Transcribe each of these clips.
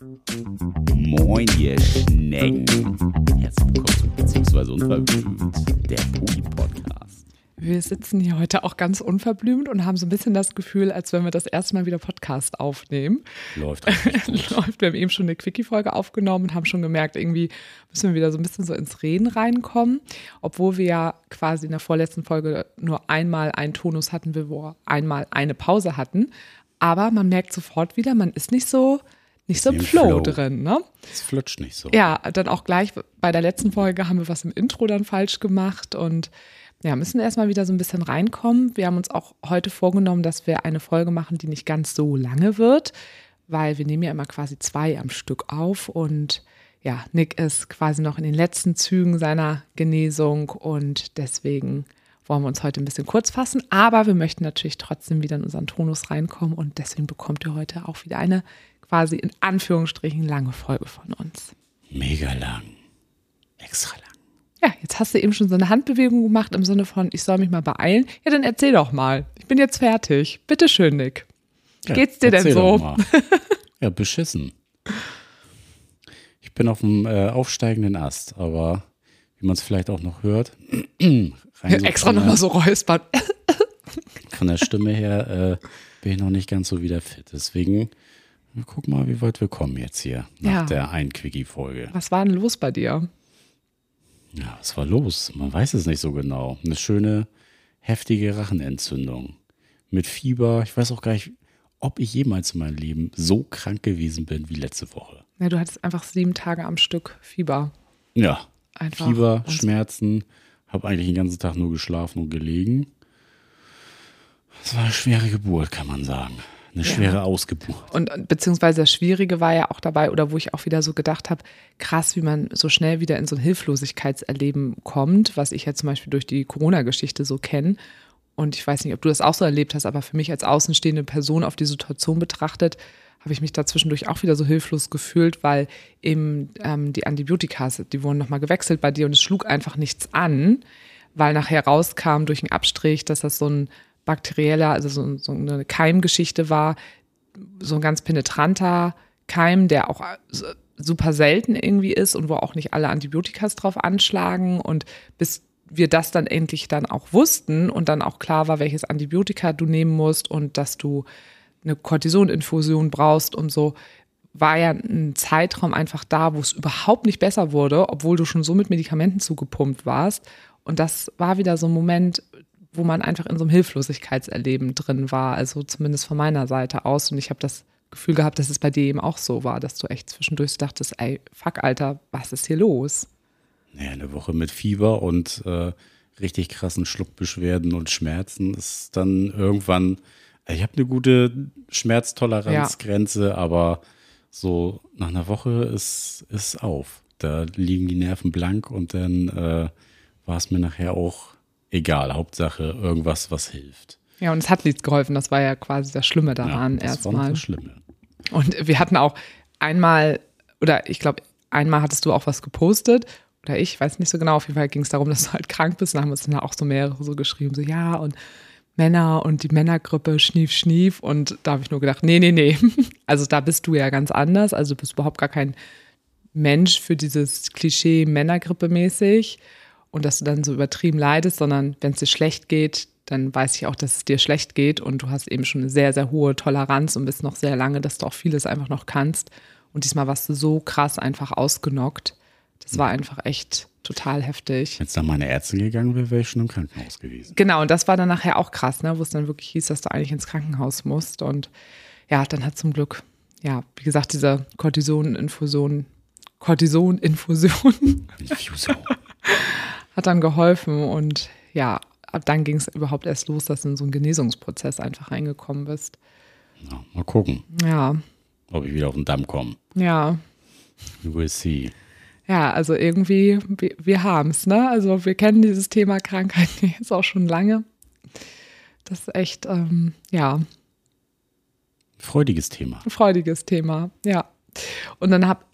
Moin, ihr Schnecken. Herzlich willkommen zu Beziehungsweise Unverblümt, der Pudi-Podcast. Wir sitzen hier heute auch ganz unverblümt und haben so ein bisschen das Gefühl, als wenn wir das erste Mal wieder Podcast aufnehmen. Läuft. Läuft. Wir haben eben schon eine Quickie-Folge aufgenommen und haben schon gemerkt, irgendwie müssen wir wieder so ein bisschen so ins Reden reinkommen. Obwohl wir ja quasi in der vorletzten Folge nur einmal einen Tonus hatten, wir wo einmal eine Pause hatten. Aber man merkt sofort wieder, man ist nicht so, nicht so im Im Flow, Flow. drin, ne? Es flutscht nicht so. Ja, dann auch gleich bei der letzten Folge haben wir was im Intro dann falsch gemacht und ja, müssen erstmal wieder so ein bisschen reinkommen. Wir haben uns auch heute vorgenommen, dass wir eine Folge machen, die nicht ganz so lange wird, weil wir nehmen ja immer quasi zwei am Stück auf und ja, Nick ist quasi noch in den letzten Zügen seiner Genesung und deswegen wollen wir uns heute ein bisschen kurz fassen, aber wir möchten natürlich trotzdem wieder in unseren Tonus reinkommen und deswegen bekommt ihr heute auch wieder eine quasi in Anführungsstrichen lange Folge von uns. Mega lang. Extra lang. Ja, jetzt hast du eben schon so eine Handbewegung gemacht im Sinne von, ich soll mich mal beeilen. Ja, dann erzähl doch mal. Ich bin jetzt fertig. Bitte schön, Nick. Wie Ja, geht's dir denn so? Ja, beschissen. Ich bin auf dem äh, aufsteigenden Ast, aber wie man es vielleicht auch noch hört, rein so Extra nochmal so räuspern. von der Stimme her äh, bin ich noch nicht ganz so wieder fit. Deswegen wir gucken mal, wie weit wir kommen jetzt hier nach Ja. der Ein-Quickie-Folge. Was war denn los bei dir? Ja, was war los? Man weiß es nicht so genau. Eine schöne, heftige Rachenentzündung. Mit Fieber. Ich weiß auch gar nicht, ob ich jemals in meinem Leben so krank gewesen bin wie letzte Woche. Ja, du hattest einfach sieben Tage am Stück Fieber. Ja, Einfach. Fieber, Schmerzen. Habe eigentlich den ganzen Tag nur geschlafen und gelegen. Es war eine schwere Geburt, kann man sagen. Eine schwere Ausgeburt. Und und beziehungsweise das Schwierige war ja auch dabei, oder wo ich auch wieder so gedacht habe, krass, wie man so schnell wieder in so ein Hilflosigkeitserleben kommt, was ich ja zum Beispiel durch die Corona-Geschichte so kenne. Und ich weiß nicht, ob du das auch so erlebt hast, aber für mich als außenstehende Person auf die Situation betrachtet, habe ich mich da zwischendurch auch wieder so hilflos gefühlt, weil eben ähm, die Antibiotika, die wurden nochmal gewechselt bei dir und es schlug einfach nichts an, weil nachher rauskam durch einen Abstrich, dass das so ein bakterieller, also so, so eine Keimgeschichte war, so ein ganz penetranter Keim, der auch so- super selten irgendwie ist und wo auch nicht alle Antibiotikas drauf anschlagen. Und bis wir das dann endlich dann auch wussten und dann auch klar war, welches Antibiotika du nehmen musst und dass du eine Cortisoninfusion brauchst und so, war ja ein Zeitraum einfach da, wo es überhaupt nicht besser wurde, obwohl du schon so mit Medikamenten zugepumpt warst. Und das war wieder so ein Moment, wo man einfach in so einem Hilflosigkeitserleben drin war, also zumindest von meiner Seite aus. Und ich habe das Gefühl gehabt, dass es bei dir eben auch so war, dass du echt zwischendurch dachtest, ey, fuck, Alter, was ist hier los? Naja, eine Woche mit Fieber und äh, richtig krassen Schluckbeschwerden und Schmerzen ist dann irgendwann, äh, ich habe eine gute Schmerztoleranzgrenze, aber so nach einer Woche ist es auf. Da liegen die Nerven blank und dann äh, war es mir nachher auch egal. Hauptsache irgendwas, was hilft. Ja, und es hat nichts geholfen, das war ja quasi das Schlimme daran noch erstmal. das Schlimme. Und wir hatten auch einmal, oder ich glaube, einmal hattest du auch was gepostet. Oder ich weiß nicht so genau. Auf jeden Fall ging es darum, dass du halt krank bist. Und haben uns dann auch so mehrere so geschrieben, so ja, und Männer und die Männergrippe, schnief, schnief. Und da habe ich nur gedacht, nee, nee, nee. Also da bist du ja ganz anders. Also du bist überhaupt gar kein Mensch für dieses Klischee Männergrippe mäßig. Und dass du dann so übertrieben leidest, sondern wenn es dir schlecht geht, dann weiß ich auch, dass es dir schlecht geht und du hast eben schon eine sehr, sehr hohe Toleranz und bist noch sehr lange, dass du auch vieles einfach noch kannst. Und diesmal warst du so krass einfach ausgenockt. Das war einfach echt total heftig. Wenn es dann meine Ärztin gegangen wäre, wäre ich schon im Krankenhaus gewesen. Genau, und das war dann nachher auch krass, ne, wo es dann wirklich hieß, dass du eigentlich ins Krankenhaus musst. Und ja, dann hat zum Glück, ja, wie gesagt, diese Cortisoninfusion, Cortisoninfusion Infusion. hat dann geholfen und ja, ab dann ging es überhaupt erst los, dass du in so einen Genesungsprozess einfach reingekommen bist. Ja, mal gucken, Ja, ob ich wieder auf den Damm komme. ja, We will see. ja, also irgendwie, wir, wir haben es, ne? Also wir kennen dieses Thema Krankheit jetzt auch schon lange. Das ist echt, ähm, ja, Freudiges Thema. freudiges Thema, ja. Und dann habe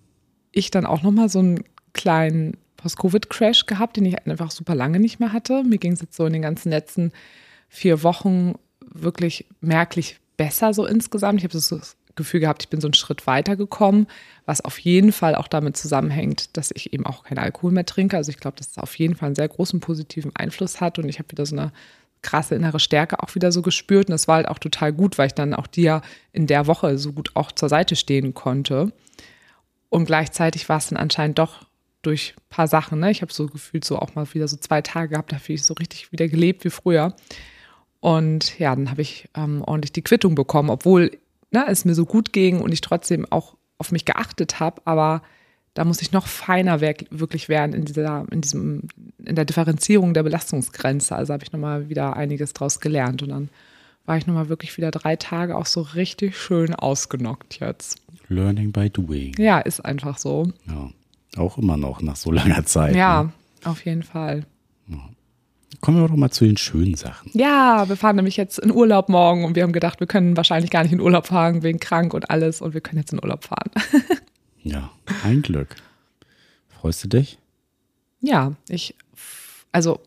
ich dann auch nochmal so einen kleinen Post-Covid-Crash gehabt, den ich einfach super lange nicht mehr hatte. Mir ging es jetzt so in den ganzen letzten vier Wochen wirklich merklich besser so insgesamt. Ich habe das Gefühl gehabt, ich bin so einen Schritt weitergekommen, was auf jeden Fall auch damit zusammenhängt, dass ich eben auch keinen Alkohol mehr trinke. Also ich glaube, dass es auf jeden Fall einen sehr großen positiven Einfluss hat und ich habe wieder so eine krasse innere Stärke auch wieder so gespürt und das war halt auch total gut, weil ich dann auch dir in der Woche so gut auch zur Seite stehen konnte. Und gleichzeitig war es dann anscheinend doch durch ein paar Sachen. Ne? Ich habe so gefühlt so auch mal wieder so zwei Tage gehabt, da habe ich so richtig wieder gelebt wie früher. Und ja, dann habe ich ähm, ordentlich die Quittung bekommen, obwohl ne, es mir so gut ging und ich trotzdem auch auf mich geachtet habe. Aber da muss ich noch feiner wirklich werden in dieser, in diesem, in der Differenzierung der Belastungsgrenze. Also habe ich nochmal wieder einiges draus gelernt. Und dann war ich nochmal wirklich wieder drei Tage auch so richtig schön ausgenockt jetzt. Learning by doing. Ja, ist einfach so. Ja. Auch immer noch nach so langer Zeit. Ja, ne? auf jeden Fall. Ja. Kommen wir doch mal zu den schönen Sachen. Ja, wir fahren nämlich jetzt in Urlaub morgen und wir haben gedacht, wir können wahrscheinlich gar nicht in Urlaub fahren wegen krank und alles und wir können jetzt in Urlaub fahren. ja, ein Glück. Freust du dich? Ja, ich, also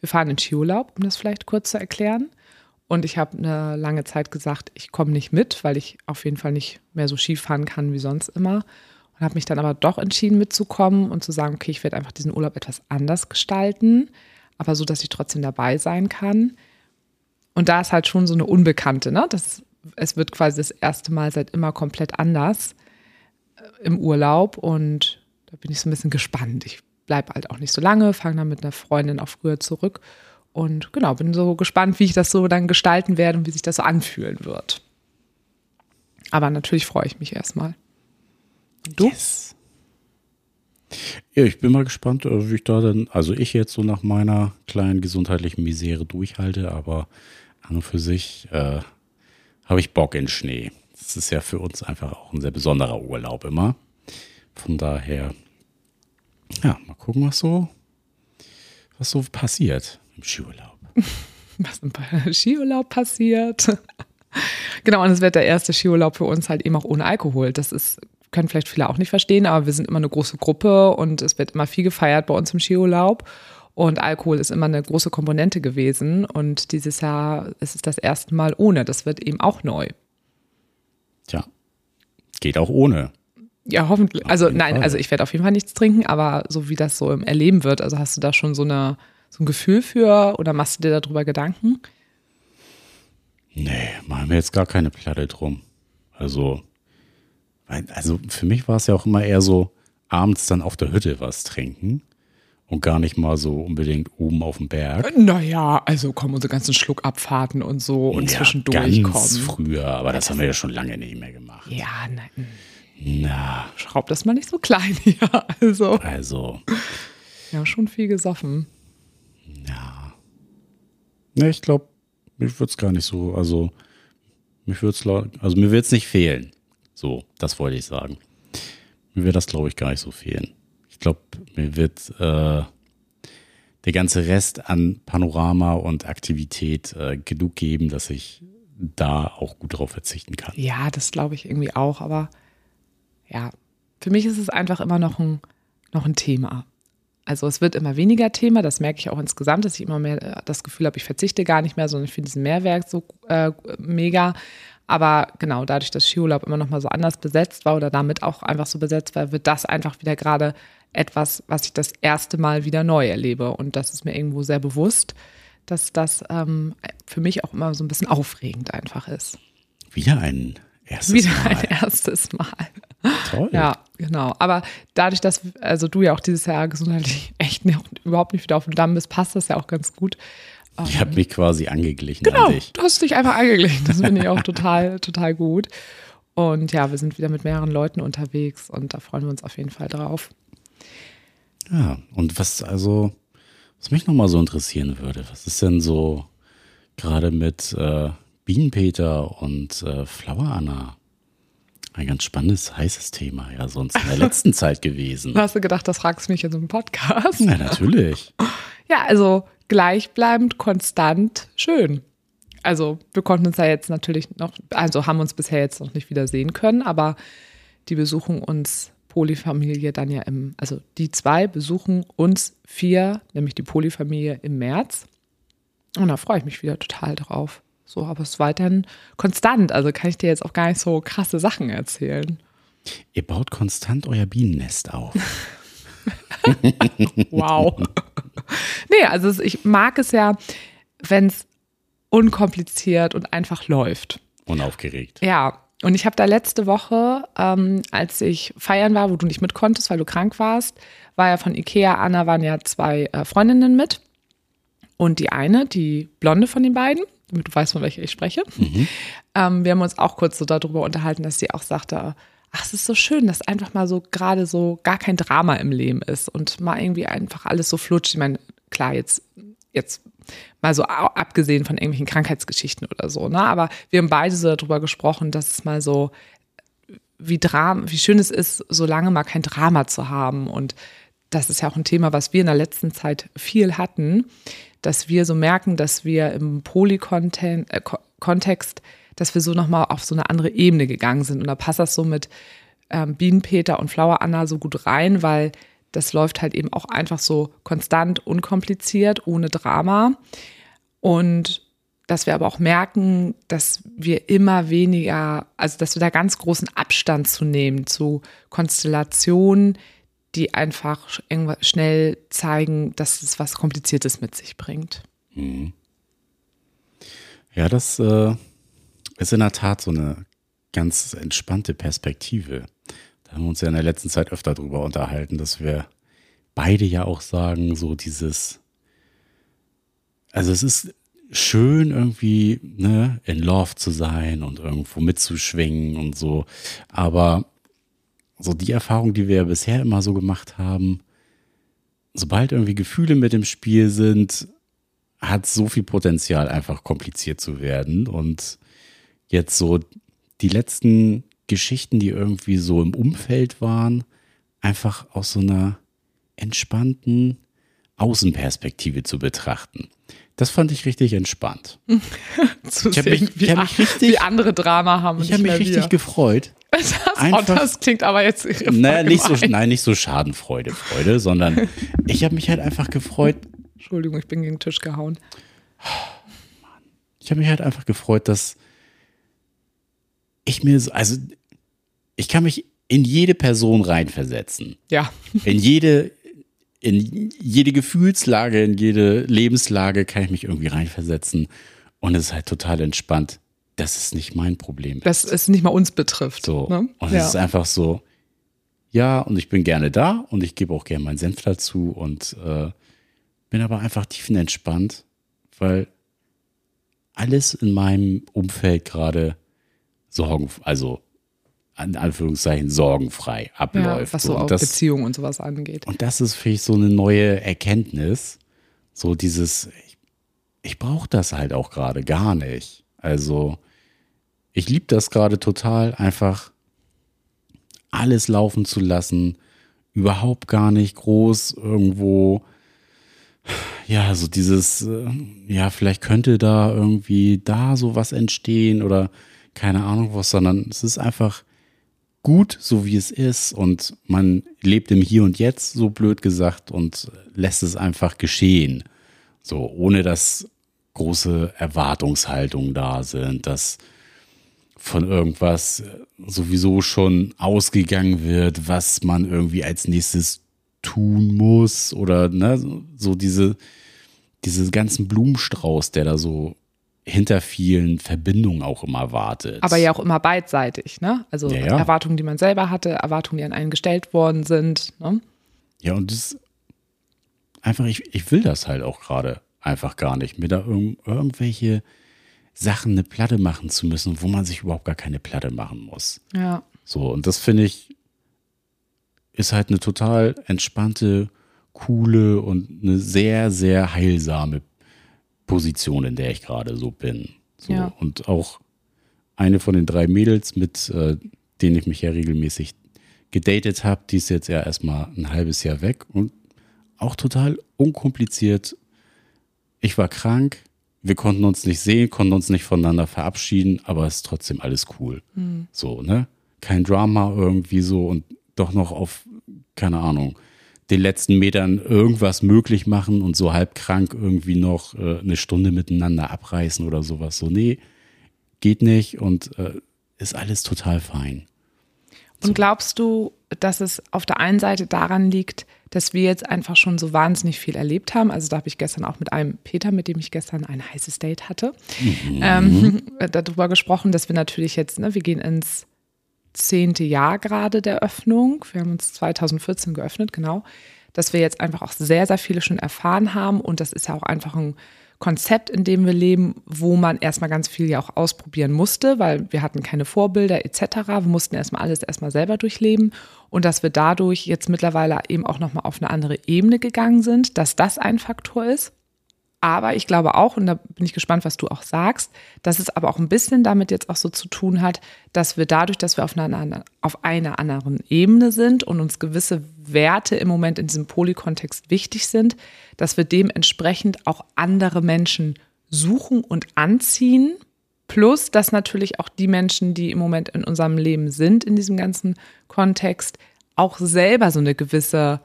wir fahren in Skiurlaub, um das vielleicht kurz zu erklären. Und ich habe eine lange Zeit gesagt, ich komme nicht mit, weil ich auf jeden Fall nicht mehr so Ski fahren kann wie sonst immer und habe mich dann aber doch entschieden mitzukommen und zu sagen, okay, ich werde einfach diesen Urlaub etwas anders gestalten, aber so, dass ich trotzdem dabei sein kann. Und da ist halt schon so eine Unbekannte, ne? Das, es wird quasi das erste Mal seit immer komplett anders äh, im Urlaub und da bin ich so ein bisschen gespannt. Ich bleibe halt auch nicht so lange, fange dann mit einer Freundin auch früher zurück und genau, bin so gespannt, wie ich das so dann gestalten werde und wie sich das so anfühlen wird. Aber natürlich freue ich mich erstmal. Du? Yes. Ja, ich bin mal gespannt, äh, wie ich da dann, also ich jetzt so nach meiner kleinen gesundheitlichen Misere durchhalte, aber an und für sich äh, habe ich Bock in Schnee. Das ist ja für uns einfach auch ein sehr besonderer Urlaub immer. Von daher, ja, mal gucken, was so, was so passiert im Skiurlaub. Was im Skiurlaub passiert. genau, und es wird der erste Skiurlaub für uns halt eben auch ohne Alkohol. Das ist können vielleicht viele auch nicht verstehen, aber wir sind immer eine große Gruppe und es wird immer viel gefeiert bei uns im Skiurlaub. Und Alkohol ist immer eine große Komponente gewesen. Und dieses Jahr ist es das erste Mal ohne. Das wird eben auch neu. Tja, geht auch ohne. Ja, hoffentlich. Auf also nein, Fall. also ich werde auf jeden Fall nichts trinken, aber so wie das so im Erleben wird, also hast du da schon so, eine, so ein Gefühl für oder machst du dir darüber Gedanken? Nee, machen wir jetzt gar keine Platte drum. Also also für mich war es ja auch immer eher so, abends dann auf der Hütte was trinken und gar nicht mal so unbedingt oben auf dem Berg. Naja, also kommen unsere ganzen Schluckabfahrten und so und ja, zwischendurch ganz kommen. früher, aber das haben wir ja schon lange nicht mehr gemacht. Ja, nein. Na. Schraub das mal nicht so klein hier. Also. Also. Ja, schon viel gesoffen. Ja. Ne, ich glaube, mir würde es gar nicht so, also mich würde es, also mir wird es nicht fehlen. So, das wollte ich sagen. Mir wird das, glaube ich, gar nicht so fehlen. Ich glaube, mir wird äh, der ganze Rest an Panorama und Aktivität äh, genug geben, dass ich da auch gut drauf verzichten kann. Ja, das glaube ich irgendwie auch. Aber ja, für mich ist es einfach immer noch ein, noch ein Thema. Also es wird immer weniger Thema, das merke ich auch insgesamt, dass ich immer mehr äh, das Gefühl habe, ich verzichte gar nicht mehr, sondern ich finde diesen Mehrwert so äh, mega. Aber genau, dadurch, dass Skiurlaub immer noch mal so anders besetzt war oder damit auch einfach so besetzt war, wird das einfach wieder gerade etwas, was ich das erste Mal wieder neu erlebe. Und das ist mir irgendwo sehr bewusst, dass das ähm, für mich auch immer so ein bisschen aufregend einfach ist. Wieder ein erstes wieder Mal. Wieder ein erstes Mal. Toll. Ja, genau. Aber dadurch, dass also du ja auch dieses Jahr gesundheitlich echt nicht, überhaupt nicht wieder auf dem Damm bist, passt das ja auch ganz gut. Ich habe mich quasi angeglichen genau, an dich. du hast dich einfach angeglichen. Das finde ich auch total, total gut. Und ja, wir sind wieder mit mehreren Leuten unterwegs und da freuen wir uns auf jeden Fall drauf. Ja, und was also, was mich nochmal so interessieren würde, was ist denn so gerade mit äh, Bienenpeter und äh, Flower Anna? Ein ganz spannendes, heißes Thema, ja, sonst in der letzten Zeit gewesen. Hast du gedacht, das fragst du mich in so einem Podcast? Ja, natürlich. ja, also gleichbleibend, konstant, schön. Also wir konnten uns ja jetzt natürlich noch, also haben uns bisher jetzt noch nicht wieder sehen können, aber die besuchen uns Polyfamilie dann ja im, also die zwei besuchen uns vier, nämlich die Polyfamilie im März. Und da freue ich mich wieder total drauf. So, aber es ist weiterhin konstant. Also kann ich dir jetzt auch gar nicht so krasse Sachen erzählen. Ihr baut konstant euer Bienennest auf. wow. nee, also ich mag es ja, wenn es unkompliziert und einfach läuft. Unaufgeregt. Ja. Und ich habe da letzte Woche, ähm, als ich feiern war, wo du nicht mit konntest, weil du krank warst, war ja von Ikea, Anna waren ja zwei äh, Freundinnen mit. Und die eine, die blonde von den beiden, damit du weißt, von welcher ich spreche, mhm. ähm, wir haben uns auch kurz so darüber unterhalten, dass sie auch sagte, ach, es ist so schön, dass einfach mal so gerade so gar kein Drama im Leben ist und mal irgendwie einfach alles so flutscht. Ich meine, klar, jetzt, jetzt mal so abgesehen von irgendwelchen Krankheitsgeschichten oder so, ne? Aber wir haben beide so darüber gesprochen, dass es mal so, wie Drama, wie schön es ist, so lange mal kein Drama zu haben. Und das ist ja auch ein Thema, was wir in der letzten Zeit viel hatten, dass wir so merken, dass wir im Poly-Kontext, äh, dass wir so nochmal auf so eine andere Ebene gegangen sind. Und da passt das so mit ähm, Bienenpeter und Flower Anna so gut rein, weil das läuft halt eben auch einfach so konstant, unkompliziert, ohne Drama. Und dass wir aber auch merken, dass wir immer weniger, also dass wir da ganz großen Abstand zu nehmen zu Konstellationen, die einfach schnell zeigen, dass es was Kompliziertes mit sich bringt. Mhm. Ja, das äh, ist in der Tat so eine ganz entspannte Perspektive. Da haben wir uns ja in der letzten Zeit öfter drüber unterhalten, dass wir beide ja auch sagen, so dieses, also es ist schön irgendwie, ne, in Love zu sein und irgendwo mitzuschwingen und so, aber so die Erfahrung, die wir ja bisher immer so gemacht haben, sobald irgendwie Gefühle mit im Spiel sind, hat so viel Potenzial, einfach kompliziert zu werden. Und jetzt so die letzten Geschichten, die irgendwie so im Umfeld waren, einfach aus so einer entspannten Außenperspektive zu betrachten. Das fand ich richtig entspannt. zu ich habe mich, wie, hab mich richtig, wie andere Drama haben. Ich habe mich richtig wir. gefreut. Das, Einfach, das klingt aber jetzt naja, nicht so, Nein, nicht so Schadenfreude, Freude, sondern ich habe mich halt einfach gefreut. Entschuldigung, ich bin gegen den Tisch gehauen. Ich habe mich halt einfach gefreut, dass ich mir so, also ich kann mich in jede Person reinversetzen. Ja. In jede, in jede Gefühlslage, in jede Lebenslage kann ich mich irgendwie reinversetzen. Und es ist halt total entspannt, dass es nicht mein Problem ist. Dass es nicht mal uns betrifft. So. Ne? Und ja. es ist einfach so, ja, und ich bin gerne da und ich gebe auch gerne meinen Senf dazu und äh, bin aber einfach tiefenentspannt, weil alles in meinem Umfeld gerade Sorgen, also in Anführungszeichen sorgenfrei abläuft. Ja, was so und das, Beziehungen und sowas angeht. Und das ist für mich so eine neue Erkenntnis. So dieses, ich, ich brauche das halt auch gerade gar nicht. Also ich liebe das gerade total, einfach alles laufen zu lassen, überhaupt gar nicht groß irgendwo, ja, so dieses, äh, ja, vielleicht könnte da irgendwie da so was entstehen oder keine Ahnung was, sondern es ist einfach gut, so wie es ist und man lebt im Hier und Jetzt, so blöd gesagt, und lässt es einfach geschehen. So, ohne dass große Erwartungshaltungen da sind, dass von irgendwas sowieso schon ausgegangen wird, was man irgendwie als nächstes tun muss oder ne, so diese, diese ganzen Blumenstrauß, der da so hinter vielen Verbindungen auch immer wartet. Aber ja auch immer beidseitig, ne? Also ja, ja. Erwartungen, die man selber hatte, Erwartungen, die an einen gestellt worden sind. Ne? Ja, und das einfach, ich, ich will das halt auch gerade einfach gar nicht, mir da irg irgendwelche Sachen eine Platte machen zu müssen, wo man sich überhaupt gar keine Platte machen muss. Ja. So, und das finde ich, ist halt eine total entspannte, coole und eine sehr, sehr heilsame Position, in der ich gerade so bin. So, ja. Und auch eine von den drei Mädels, mit äh, denen ich mich ja regelmäßig gedatet habe, die ist jetzt ja erstmal ein halbes Jahr weg und auch total unkompliziert. Ich war krank, wir konnten uns nicht sehen, konnten uns nicht voneinander verabschieden, aber es ist trotzdem alles cool. Mhm. So, ne? Kein Drama irgendwie so und doch noch auf, keine Ahnung, den letzten Metern irgendwas möglich machen und so halb krank irgendwie noch äh, eine Stunde miteinander abreißen oder sowas. So, nee, geht nicht und äh, ist alles total fein. Und glaubst du, dass es auf der einen Seite daran liegt, dass wir jetzt einfach schon so wahnsinnig viel erlebt haben? Also da habe ich gestern auch mit einem Peter, mit dem ich gestern ein heißes Date hatte, mhm. ähm, darüber gesprochen, dass wir natürlich jetzt, ne, wir gehen ins zehnte Jahr gerade der Öffnung. Wir haben uns 2014 geöffnet, genau. Dass wir jetzt einfach auch sehr, sehr viele schon erfahren haben und das ist ja auch einfach ein Konzept, in dem wir leben, wo man erstmal ganz viel ja auch ausprobieren musste, weil wir hatten keine Vorbilder etc. Wir mussten erstmal alles erstmal selber durchleben und dass wir dadurch jetzt mittlerweile eben auch nochmal auf eine andere Ebene gegangen sind, dass das ein Faktor ist. Aber ich glaube auch, und da bin ich gespannt, was du auch sagst, dass es aber auch ein bisschen damit jetzt auch so zu tun hat, dass wir dadurch, dass wir auf einer, auf einer anderen Ebene sind und uns gewisse Werte im Moment in diesem Polykontext wichtig sind, dass wir dementsprechend auch andere Menschen suchen und anziehen. Plus, dass natürlich auch die Menschen, die im Moment in unserem Leben sind, in diesem ganzen Kontext, auch selber so eine gewisse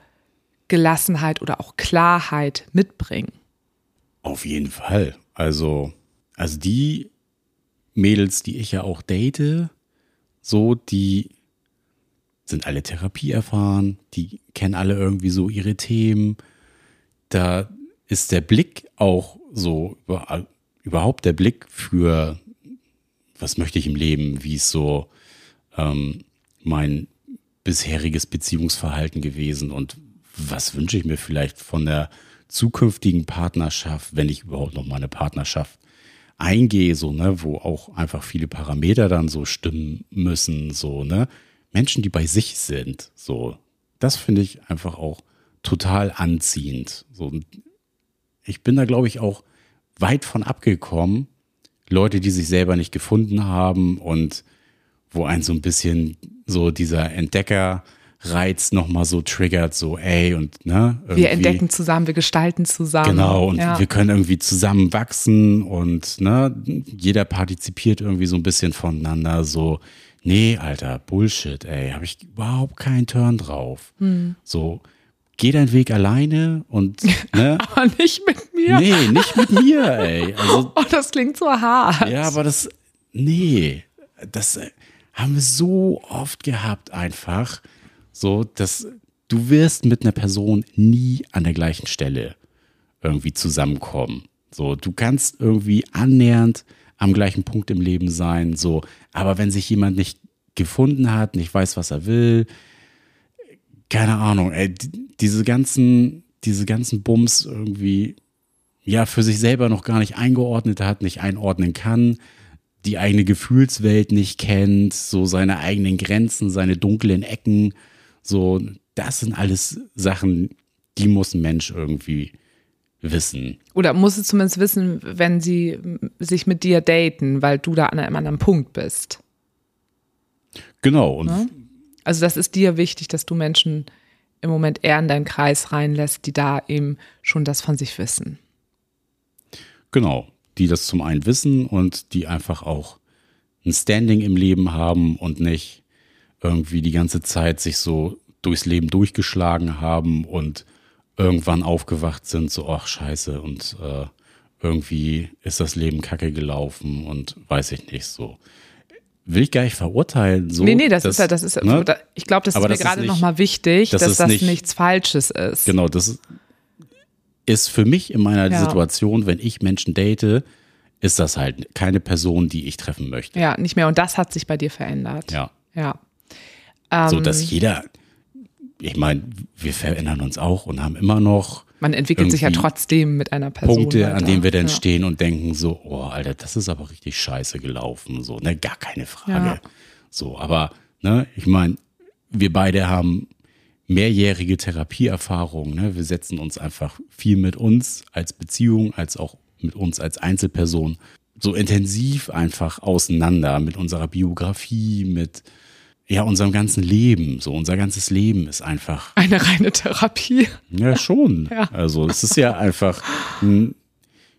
Gelassenheit oder auch Klarheit mitbringen. Auf jeden Fall. Also, also die Mädels, die ich ja auch date, so, die sind alle Therapie erfahren, die kennen alle irgendwie so ihre Themen. Da ist der Blick auch so, überhaupt der Blick für, was möchte ich im Leben, wie ist so ähm, mein bisheriges Beziehungsverhalten gewesen und was wünsche ich mir vielleicht von der zukünftigen Partnerschaft, wenn ich überhaupt noch mal eine Partnerschaft eingehe, so, ne, wo auch einfach viele Parameter dann so stimmen müssen, so, ne. Menschen, die bei sich sind, so, das finde ich einfach auch total anziehend. So, ich bin da, glaube ich, auch weit von abgekommen. Leute, die sich selber nicht gefunden haben und wo ein so ein bisschen so dieser Entdecker, Reiz nochmal so triggert, so ey und ne. Wir entdecken zusammen, wir gestalten zusammen. Genau, und ja. wir können irgendwie zusammen wachsen und ne, jeder partizipiert irgendwie so ein bisschen voneinander, so, nee, Alter, Bullshit, ey, habe ich überhaupt keinen Turn drauf. Hm. So, geh deinen Weg alleine und ne. aber nicht mit mir. Nee, nicht mit mir, ey. Also, oh, das klingt so hart. Ja, aber das, nee, das haben wir so oft gehabt einfach so, dass du wirst mit einer Person nie an der gleichen Stelle irgendwie zusammenkommen. So, du kannst irgendwie annähernd am gleichen Punkt im Leben sein, so, aber wenn sich jemand nicht gefunden hat, nicht weiß, was er will, keine Ahnung, ey, diese ganzen, diese ganzen Bums irgendwie, ja, für sich selber noch gar nicht eingeordnet hat, nicht einordnen kann, die eigene Gefühlswelt nicht kennt, so seine eigenen Grenzen, seine dunklen Ecken, so, das sind alles Sachen, die muss ein Mensch irgendwie wissen. Oder muss es zumindest wissen, wenn sie sich mit dir daten, weil du da an einem anderen Punkt bist. Genau. Und ja? Also das ist dir wichtig, dass du Menschen im Moment eher in deinen Kreis reinlässt, die da eben schon das von sich wissen. Genau, die das zum einen wissen und die einfach auch ein Standing im Leben haben und nicht irgendwie die ganze Zeit sich so durchs Leben durchgeschlagen haben und irgendwann aufgewacht sind, so, ach scheiße, und äh, irgendwie ist das Leben kacke gelaufen und weiß ich nicht so. Will ich gar nicht verurteilen. So, nee, nee, das dass, ist ja, das ist, ne? ich glaube, das ist mir gerade nochmal wichtig, dass das nicht, nichts Falsches ist. Genau, das ist für mich in meiner ja. Situation, wenn ich Menschen date, ist das halt keine Person, die ich treffen möchte. Ja, nicht mehr. Und das hat sich bei dir verändert. Ja. Ja so dass ähm, jeder, ich meine, wir verändern uns auch und haben immer noch. Man entwickelt sich ja trotzdem mit einer Person. Punkte, weiter. an denen wir dann ja. stehen und denken so, oh, Alter, das ist aber richtig scheiße gelaufen. So, ne, gar keine Frage. Ja. So, aber, ne, ich meine, wir beide haben mehrjährige Therapieerfahrung. Ne? Wir setzen uns einfach viel mit uns als Beziehung, als auch mit uns als Einzelperson so intensiv einfach auseinander mit unserer Biografie, mit ja, unserem ganzen Leben. So, unser ganzes Leben ist einfach. Eine reine Therapie. Ja, schon. ja. Also, es ist ja einfach ein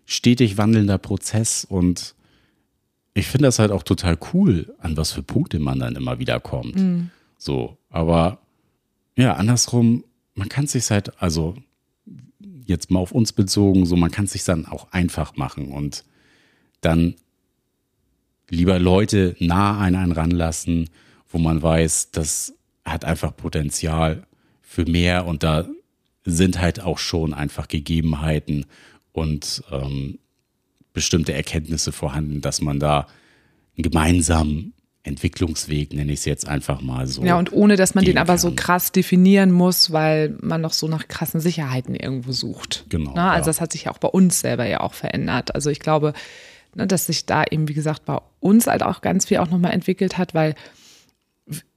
stetig wandelnder Prozess und ich finde das halt auch total cool, an was für Punkte man dann immer wieder kommt. Mhm. So, aber ja, andersrum man kann sich halt, also jetzt mal auf uns bezogen, so man kann sich dann auch einfach machen und dann lieber Leute nah an einen ranlassen, wo man weiß, das hat einfach Potenzial für mehr und da sind halt auch schon einfach Gegebenheiten und ähm, bestimmte Erkenntnisse vorhanden, dass man da einen gemeinsamen Entwicklungsweg, nenne ich es jetzt einfach mal so. Ja, und ohne, dass man den aber kann. so krass definieren muss, weil man noch so nach krassen Sicherheiten irgendwo sucht. Genau. Na, also ja. das hat sich ja auch bei uns selber ja auch verändert. Also ich glaube, ne, dass sich da eben, wie gesagt, bei uns halt auch ganz viel auch nochmal entwickelt hat, weil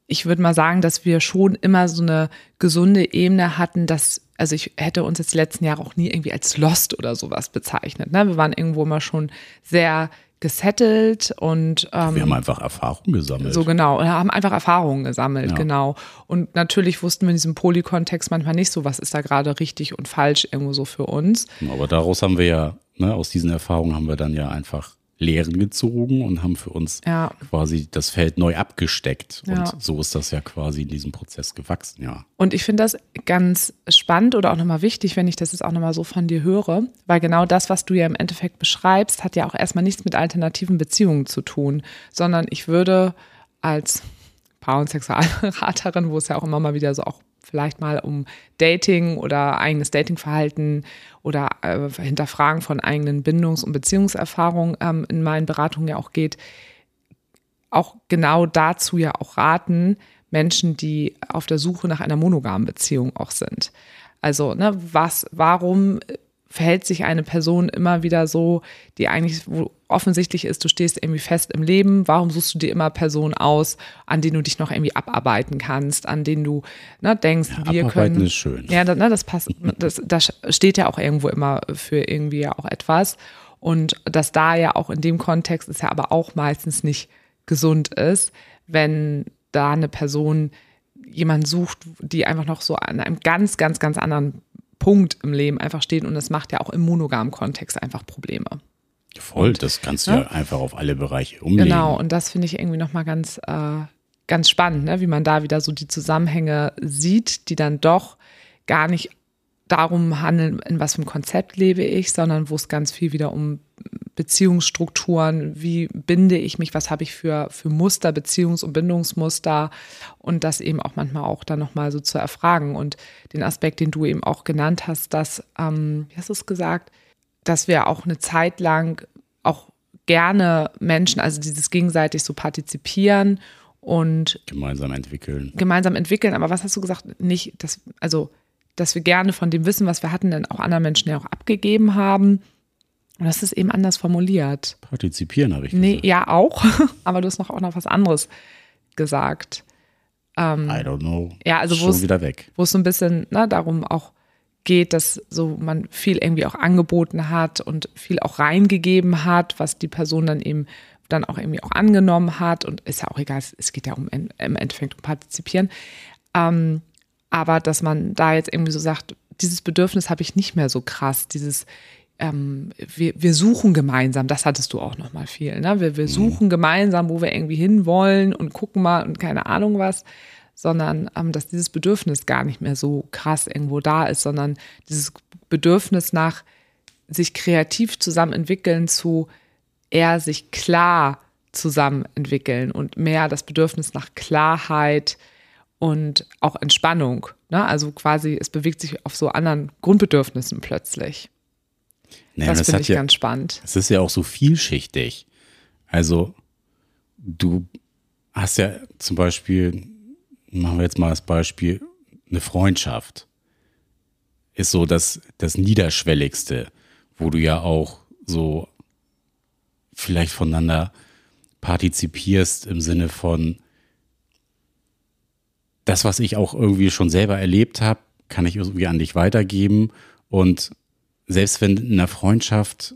ich würde mal sagen, dass wir schon immer so eine gesunde Ebene hatten, dass, also ich hätte uns jetzt die letzten Jahre auch nie irgendwie als Lost oder sowas bezeichnet. Ne? Wir waren irgendwo immer schon sehr gesettelt und ähm, wir haben einfach Erfahrungen gesammelt. So genau, wir haben einfach Erfahrungen gesammelt, ja. genau. Und natürlich wussten wir in diesem Polykontext manchmal nicht so, was ist da gerade richtig und falsch irgendwo so für uns. Aber daraus haben wir ja, ne, aus diesen Erfahrungen haben wir dann ja einfach Lehren gezogen und haben für uns ja. quasi das Feld neu abgesteckt. Und ja. so ist das ja quasi in diesem Prozess gewachsen, ja. Und ich finde das ganz spannend oder auch nochmal wichtig, wenn ich das jetzt auch nochmal so von dir höre, weil genau das, was du ja im Endeffekt beschreibst, hat ja auch erstmal nichts mit alternativen Beziehungen zu tun, sondern ich würde als Paar- und Sexualberaterin, wo es ja auch immer mal wieder so auch vielleicht mal um Dating oder eigenes Datingverhalten oder äh, Hinterfragen von eigenen Bindungs- und Beziehungserfahrungen ähm, in meinen Beratungen ja auch geht, auch genau dazu ja auch raten, Menschen, die auf der Suche nach einer monogamen Beziehung auch sind. Also, ne, was, warum verhält sich eine Person immer wieder so, die eigentlich offensichtlich ist, du stehst irgendwie fest im Leben, warum suchst du dir immer Personen aus, an denen du dich noch irgendwie abarbeiten kannst, an denen du ne, denkst, ja, wir können. ist schön. Ja, ne, das passt, das, das steht ja auch irgendwo immer für irgendwie ja auch etwas. Und dass da ja auch in dem Kontext ist ja aber auch meistens nicht gesund ist, wenn da eine Person jemanden sucht, die einfach noch so an einem ganz, ganz, ganz anderen Punkt im Leben einfach steht und das macht ja auch im monogamen Kontext einfach Probleme. Voll, und, das kannst du ja, ja, einfach auf alle Bereiche umlegen. Genau, und das finde ich irgendwie nochmal ganz, äh, ganz spannend, ne? wie man da wieder so die Zusammenhänge sieht, die dann doch gar nicht darum handeln, in was für einem Konzept lebe ich, sondern wo es ganz viel wieder um Beziehungsstrukturen, wie binde ich mich, was habe ich für, für Muster, Beziehungs- und Bindungsmuster und das eben auch manchmal auch dann nochmal so zu erfragen. Und den Aspekt, den du eben auch genannt hast, dass, ähm, wie hast du es gesagt, dass wir auch eine Zeit lang auch gerne Menschen, also dieses gegenseitig so partizipieren und gemeinsam entwickeln. Gemeinsam entwickeln, aber was hast du gesagt? Nicht, dass, also dass wir gerne von dem Wissen, was wir hatten, dann auch anderen Menschen ja auch abgegeben haben. Und das ist eben anders formuliert. Partizipieren habe ich gesagt. Nee, ja, auch. Aber du hast noch auch noch was anderes gesagt. Ähm, I don't know. Ja, also wo es, wieder weg. Wo es so ein bisschen ne, darum auch geht, dass so man viel irgendwie auch angeboten hat und viel auch reingegeben hat, was die Person dann eben dann auch irgendwie auch angenommen hat. Und ist ja auch egal, es geht ja um im Endeffekt um Partizipieren. Ähm, aber dass man da jetzt irgendwie so sagt, dieses Bedürfnis habe ich nicht mehr so krass, dieses ähm, wir, wir suchen gemeinsam, das hattest du auch noch mal viel, ne? Wir, wir mhm. suchen gemeinsam, wo wir irgendwie hinwollen und gucken mal und keine Ahnung was, sondern ähm, dass dieses Bedürfnis gar nicht mehr so krass irgendwo da ist, sondern dieses Bedürfnis nach sich kreativ zusammen entwickeln zu eher sich klar zusammen entwickeln und mehr das Bedürfnis nach Klarheit, und auch Entspannung. Ne? Also quasi, es bewegt sich auf so anderen Grundbedürfnissen plötzlich. Naja, das, das finde ich ja, ganz spannend. Es ist ja auch so vielschichtig. Also du hast ja zum Beispiel, machen wir jetzt mal das Beispiel, eine Freundschaft ist so das, das Niederschwelligste, wo du ja auch so vielleicht voneinander partizipierst im Sinne von, das, was ich auch irgendwie schon selber erlebt habe, kann ich irgendwie an dich weitergeben. Und selbst wenn in einer Freundschaft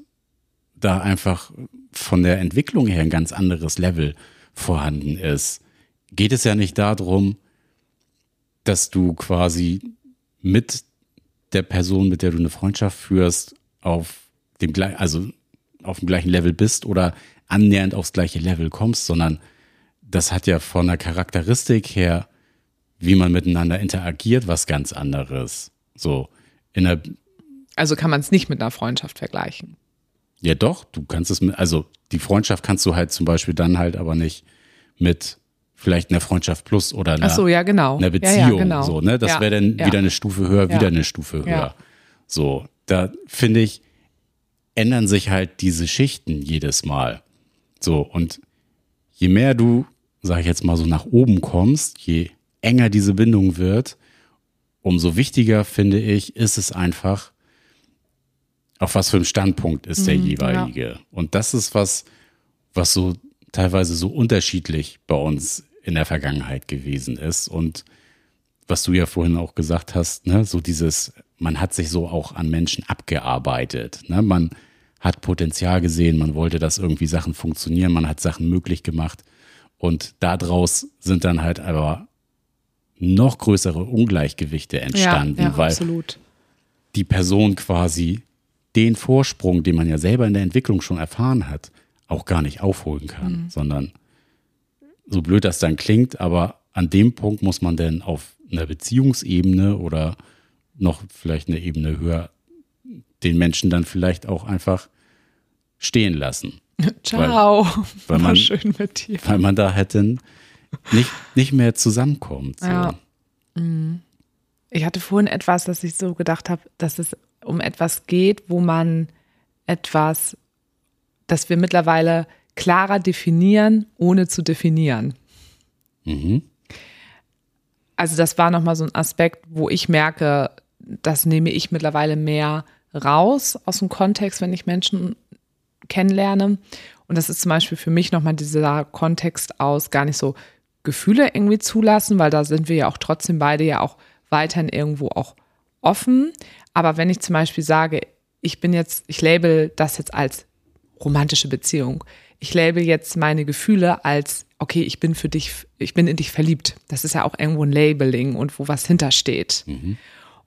da einfach von der Entwicklung her ein ganz anderes Level vorhanden ist, geht es ja nicht darum, dass du quasi mit der Person, mit der du eine Freundschaft führst, auf dem also auf dem gleichen Level bist oder annähernd aufs gleiche Level kommst, sondern das hat ja von der Charakteristik her wie man miteinander interagiert, was ganz anderes. So in der also kann man es nicht mit einer Freundschaft vergleichen. Ja, doch, du kannst es mit, also die Freundschaft kannst du halt zum Beispiel dann halt aber nicht mit vielleicht einer Freundschaft plus oder einer, so, ja, genau. einer Beziehung. Ja, ja, genau. So, ne? Das wäre dann wieder eine Stufe höher, wieder eine Stufe höher. So, da finde ich, ändern sich halt diese Schichten jedes Mal. So, und je mehr du, sag ich jetzt mal so, nach oben kommst, je enger diese Bindung wird, umso wichtiger, finde ich, ist es einfach, auf was für einem Standpunkt ist der jeweilige. Und das ist was, was so teilweise so unterschiedlich bei uns in der Vergangenheit gewesen ist. Und was du ja vorhin auch gesagt hast, ne, so dieses, man hat sich so auch an Menschen abgearbeitet. Ne? Man hat Potenzial gesehen, man wollte, dass irgendwie Sachen funktionieren, man hat Sachen möglich gemacht. Und daraus sind dann halt aber noch größere Ungleichgewichte entstanden, ja, ja, weil absolut. die Person quasi den Vorsprung, den man ja selber in der Entwicklung schon erfahren hat, auch gar nicht aufholen kann, sondern so blöd das dann klingt, aber an dem Punkt muss man dann auf einer Beziehungsebene oder noch vielleicht eine Ebene höher den Menschen dann vielleicht auch einfach stehen lassen, Ciao. weil War man- schön mit dir. weil man da hätte nicht, nicht mehr zusammenkommt. So. Ja. Ich hatte vorhin etwas, dass ich so gedacht habe, dass es um etwas geht, wo man etwas, dass wir mittlerweile klarer definieren, ohne zu definieren. Mhm. Also das war nochmal so ein Aspekt, wo ich merke, das nehme ich mittlerweile mehr raus aus dem Kontext, wenn ich Menschen kennenlerne. Und das ist zum Beispiel für mich nochmal dieser Kontext aus gar nicht so Gefühle irgendwie zulassen, weil da sind wir ja auch trotzdem beide ja auch weiterhin irgendwo auch offen. Aber wenn ich zum Beispiel sage, ich bin jetzt, ich label das jetzt als romantische Beziehung. Ich label jetzt meine Gefühle als, okay, ich bin für dich, ich bin in dich verliebt. Das ist ja auch irgendwo ein Labeling und wo was hintersteht.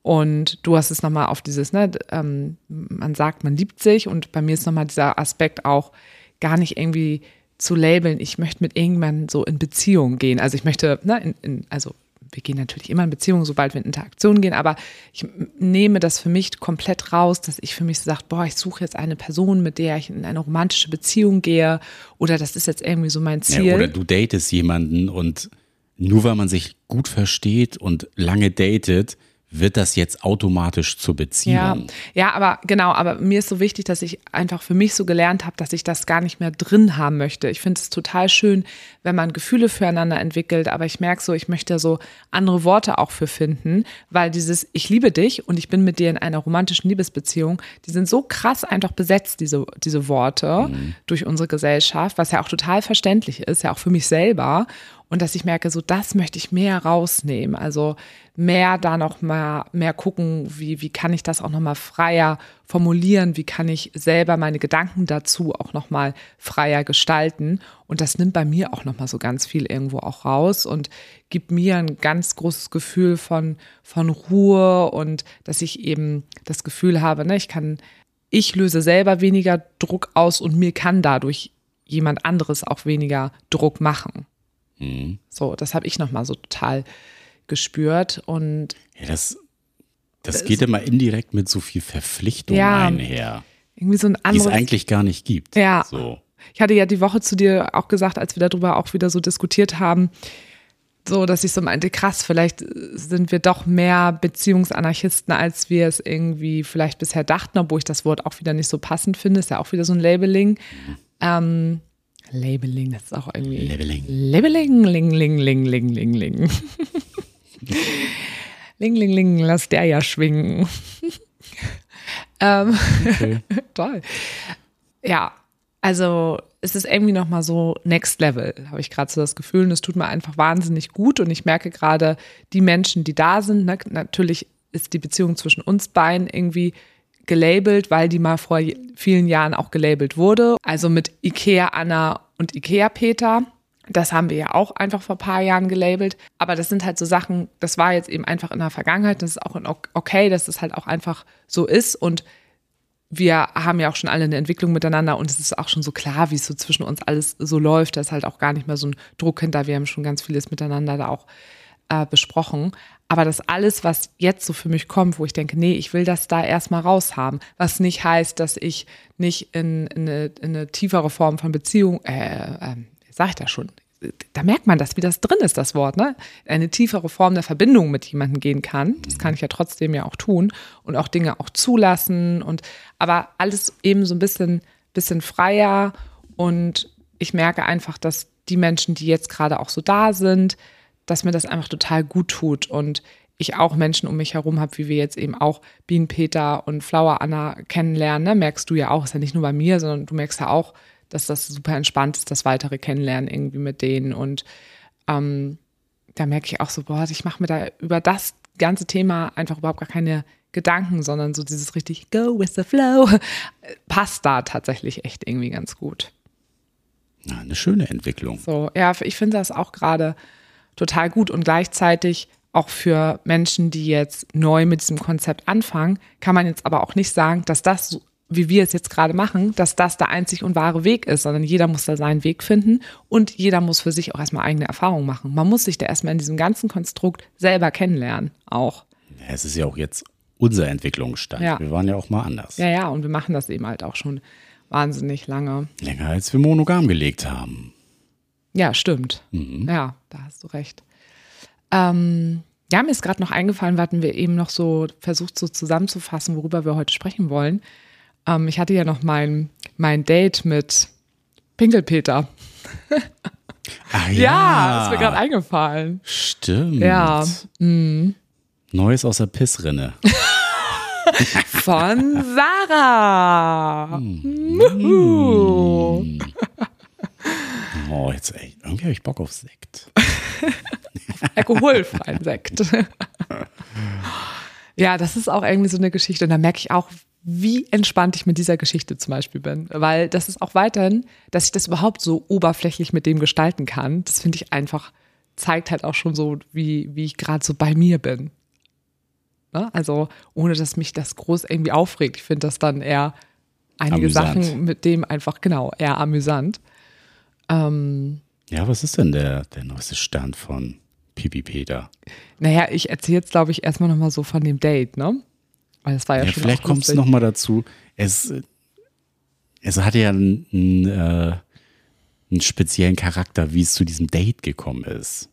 Und du hast es nochmal auf dieses, ne, ähm, man sagt, man liebt sich und bei mir ist nochmal dieser Aspekt auch gar nicht irgendwie zu labeln, ich möchte mit irgendjemandem so in Beziehung gehen. Also ich möchte, ne, in, in, also wir gehen natürlich immer in Beziehung, sobald wir in Interaktion gehen, aber ich nehme das für mich komplett raus, dass ich für mich so sage, boah, ich suche jetzt eine Person, mit der ich in eine romantische Beziehung gehe oder das ist jetzt irgendwie so mein Ziel. Ja, oder du datest jemanden und nur weil man sich gut versteht und lange datet, wird das jetzt automatisch zur Ja, Beziehung. ja, aber genau, aber mir ist so wichtig, dass ich einfach für mich so gelernt habe, dass ich das gar nicht mehr drin haben möchte. Ich finde es total schön, wenn man Gefühle füreinander entwickelt, aber ich merke so, ich möchte so andere Worte auch für finden, weil dieses Ich liebe dich und ich bin mit dir in einer romantischen Liebesbeziehung, die sind so krass einfach besetzt, diese, diese Worte durch unsere Gesellschaft, was ja auch total verständlich ist, ja auch für mich selber. Und dass ich merke, so das möchte ich mehr rausnehmen. Also mehr da noch mal mehr gucken, wie, wie kann ich das auch noch mal freier formulieren, wie kann ich selber meine Gedanken dazu auch noch mal freier gestalten. Und das nimmt bei mir auch noch mal so ganz viel irgendwo auch raus und gibt mir ein ganz großes Gefühl von, von Ruhe und dass ich eben das Gefühl habe, ne, ich kann, ich löse selber weniger Druck aus und mir kann dadurch jemand anderes auch weniger Druck machen. So, das habe ich nochmal so total gespürt. Und Ja, das, das geht immer indirekt mit so viel Verpflichtung Ja. einher, irgendwie so ein die es anderes. eigentlich gar nicht gibt. Ja. So. Ich hatte ja die Woche zu dir auch gesagt, als wir darüber auch wieder so diskutiert haben, so, dass ich so meinte, krass, vielleicht sind wir doch mehr Beziehungsanarchisten, als wir es irgendwie vielleicht bisher dachten, obwohl ich das Wort auch wieder nicht so passend finde. Ist ja auch wieder so ein Labeling. Ähm, Labeling, das ist auch irgendwie. Labeling. Labeling, ling, ling, ling, ling, ling, ling. ling, ling, ling, lass der ja schwingen. ähm, toll. Ja, also es ist irgendwie noch mal so Next Level, habe ich gerade so das Gefühl. Und es tut mir einfach wahnsinnig gut. Und ich merke gerade, die Menschen, die da sind, ne, natürlich ist die Beziehung zwischen uns beiden irgendwie gelabelt, weil die mal vor vielen Jahren auch gelabelt wurde. Also mit Ikea Anna und Ikea Peter. Das haben wir ja auch einfach vor ein paar Jahren gelabelt. Aber das sind halt so Sachen, das war jetzt eben einfach in der Vergangenheit. Das ist auch okay, dass das halt auch einfach so ist. Und wir haben ja auch schon alle eine Entwicklung miteinander und es ist auch schon so klar, wie es so zwischen uns alles so läuft. Da ist halt auch gar nicht mehr so ein Druck hinter. Wir haben schon ganz vieles miteinander da auch äh, besprochen. Aber das alles, was jetzt so für mich kommt, wo ich denke, nee, ich will das da erstmal raushaben, was nicht heißt, dass ich nicht in, in, eine, in eine tiefere Form von Beziehung, äh, äh, sag ich das schon, da merkt man das, wie das drin ist, das Wort, ne? Eine tiefere Form der Verbindung mit jemandem gehen kann. Das kann ich ja trotzdem ja auch tun und auch Dinge auch zulassen und aber alles eben so ein bisschen, bisschen freier und ich merke einfach, dass die Menschen, die jetzt gerade auch so da sind, dass mir das einfach total gut tut und ich auch Menschen um mich herum habe, wie wir jetzt eben auch Bienen Peter und Flower Anna kennenlernen, ne? merkst du ja auch, ist ja nicht nur bei mir, sondern du merkst ja auch, dass das super entspannt ist, das weitere Kennenlernen irgendwie mit denen. Und ähm, da merke ich auch so, boah, ich mache mir da über das ganze Thema einfach überhaupt gar keine Gedanken, sondern so dieses richtig Go with the flow passt da tatsächlich echt irgendwie ganz gut. Na, eine schöne Entwicklung. So, ja, ich finde das auch gerade total gut und gleichzeitig auch für Menschen, die jetzt neu mit diesem Konzept anfangen, kann man jetzt aber auch nicht sagen, dass das wie wir es jetzt gerade machen, dass das der einzig und wahre Weg ist, sondern jeder muss da seinen Weg finden und jeder muss für sich auch erstmal eigene Erfahrungen machen. Man muss sich da erstmal in diesem ganzen Konstrukt selber kennenlernen, auch. Es ist ja auch jetzt unser Entwicklungsstand. Ja. Wir waren ja auch mal anders. Ja, ja, und wir machen das eben halt auch schon wahnsinnig lange. Länger als wir monogam gelegt haben. Ja, stimmt. Mhm. Ja, da hast du recht. Ähm, ja, mir ist gerade noch eingefallen, wir hatten wir eben noch so versucht, so zusammenzufassen, worüber wir heute sprechen wollen. Ähm, ich hatte ja noch mein, mein Date mit Pinkelpeter. Ach ja. ja, ist mir gerade eingefallen. Stimmt. Ja. Mhm. Neues aus der Pissrinne. Von Sarah. Mm. Oh, jetzt ey, irgendwie habe ich Bock auf Sekt. Alkoholfreien Sekt. ja, das ist auch irgendwie so eine Geschichte. Und da merke ich auch, wie entspannt ich mit dieser Geschichte zum Beispiel bin. Weil das ist auch weiterhin, dass ich das überhaupt so oberflächlich mit dem gestalten kann. Das finde ich einfach, zeigt halt auch schon so, wie, wie ich gerade so bei mir bin. Ne? Also, ohne dass mich das groß irgendwie aufregt. Ich finde das dann eher einige amüsant. Sachen mit dem einfach, genau, eher amüsant. Ähm, ja, was ist denn der, der neueste Stand von Pipi Peter? Naja, ich erzähle jetzt, glaube ich, erstmal nochmal so von dem Date, ne? Weil das war ja, ja schon Vielleicht kommt es nochmal dazu. Es, es hatte ja einen, einen, äh, einen speziellen Charakter, wie es zu diesem Date gekommen ist.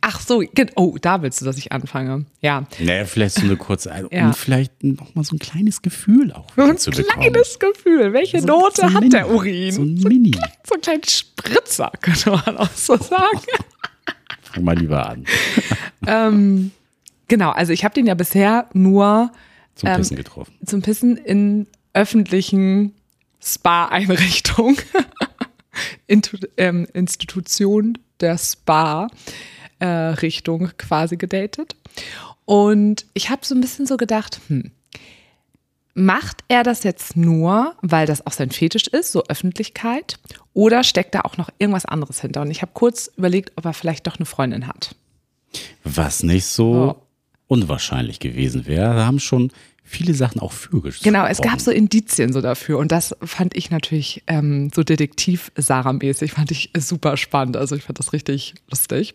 Ach so, oh, da willst du, dass ich anfange. Ja. Naja, vielleicht so eine kurze, also, ja. um vielleicht nochmal so ein kleines Gefühl auch ein bekommen. Ein kleines Gefühl. Welche so, Note so hat Mini, der Urin? So ein Mini. So ein kleiner Spritzer, könnte man auch so sagen. Fang mal lieber an. ähm, genau, also ich habe den ja bisher nur zum Pissen ähm, getroffen. Zum Pissen in öffentlichen Spa-Einrichtungen. ähm, Institution der Spa-Richtung äh, quasi gedatet. Und ich habe so ein bisschen so gedacht, hm, macht er das jetzt nur, weil das auch sein Fetisch ist, so Öffentlichkeit, oder steckt da auch noch irgendwas anderes hinter? Und ich habe kurz überlegt, ob er vielleicht doch eine Freundin hat. Was nicht so oh unwahrscheinlich gewesen wäre. Da haben schon viele Sachen auch für gesprochen. Genau, es gab so Indizien so dafür und das fand ich natürlich ähm, so Detektiv-Sarah-mäßig, fand ich super spannend. Also ich fand das richtig lustig.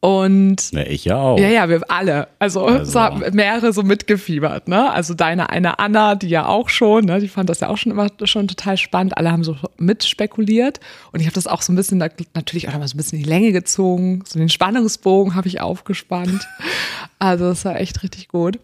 Und Na, ich ja auch. Ja, ja, wir alle. Also, also. So haben mehrere so mitgefiebert, ne? Also deine eine Anna, die ja auch schon, ne? Die fand das ja auch schon immer schon total spannend. Alle haben so mitspekuliert. Und ich habe das auch so ein bisschen natürlich auch mal so ein bisschen in die Länge gezogen. So den Spannungsbogen habe ich aufgespannt. Also das war echt richtig gut.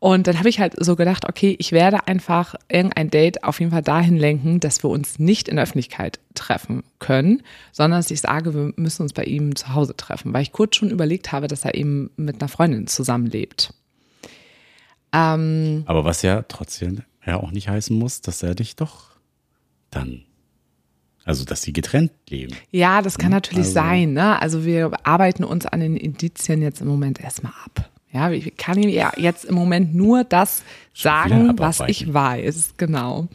Und dann habe ich halt so gedacht, okay, ich werde einfach irgendein Date auf jeden Fall dahin lenken, dass wir uns nicht in der Öffentlichkeit treffen können, sondern dass ich sage, wir müssen uns bei ihm zu Hause treffen, weil ich kurz schon überlegt habe, dass er eben mit einer Freundin zusammenlebt. Ähm, Aber was ja trotzdem ja auch nicht heißen muss, dass er dich doch dann also, dass sie getrennt leben. Ja, das kann hm? natürlich also, sein. Ne? Also, wir arbeiten uns an den Indizien jetzt im Moment erstmal ab. Ja, ich kann ihm ja jetzt im Moment nur das sagen, was ich weiß. Genau.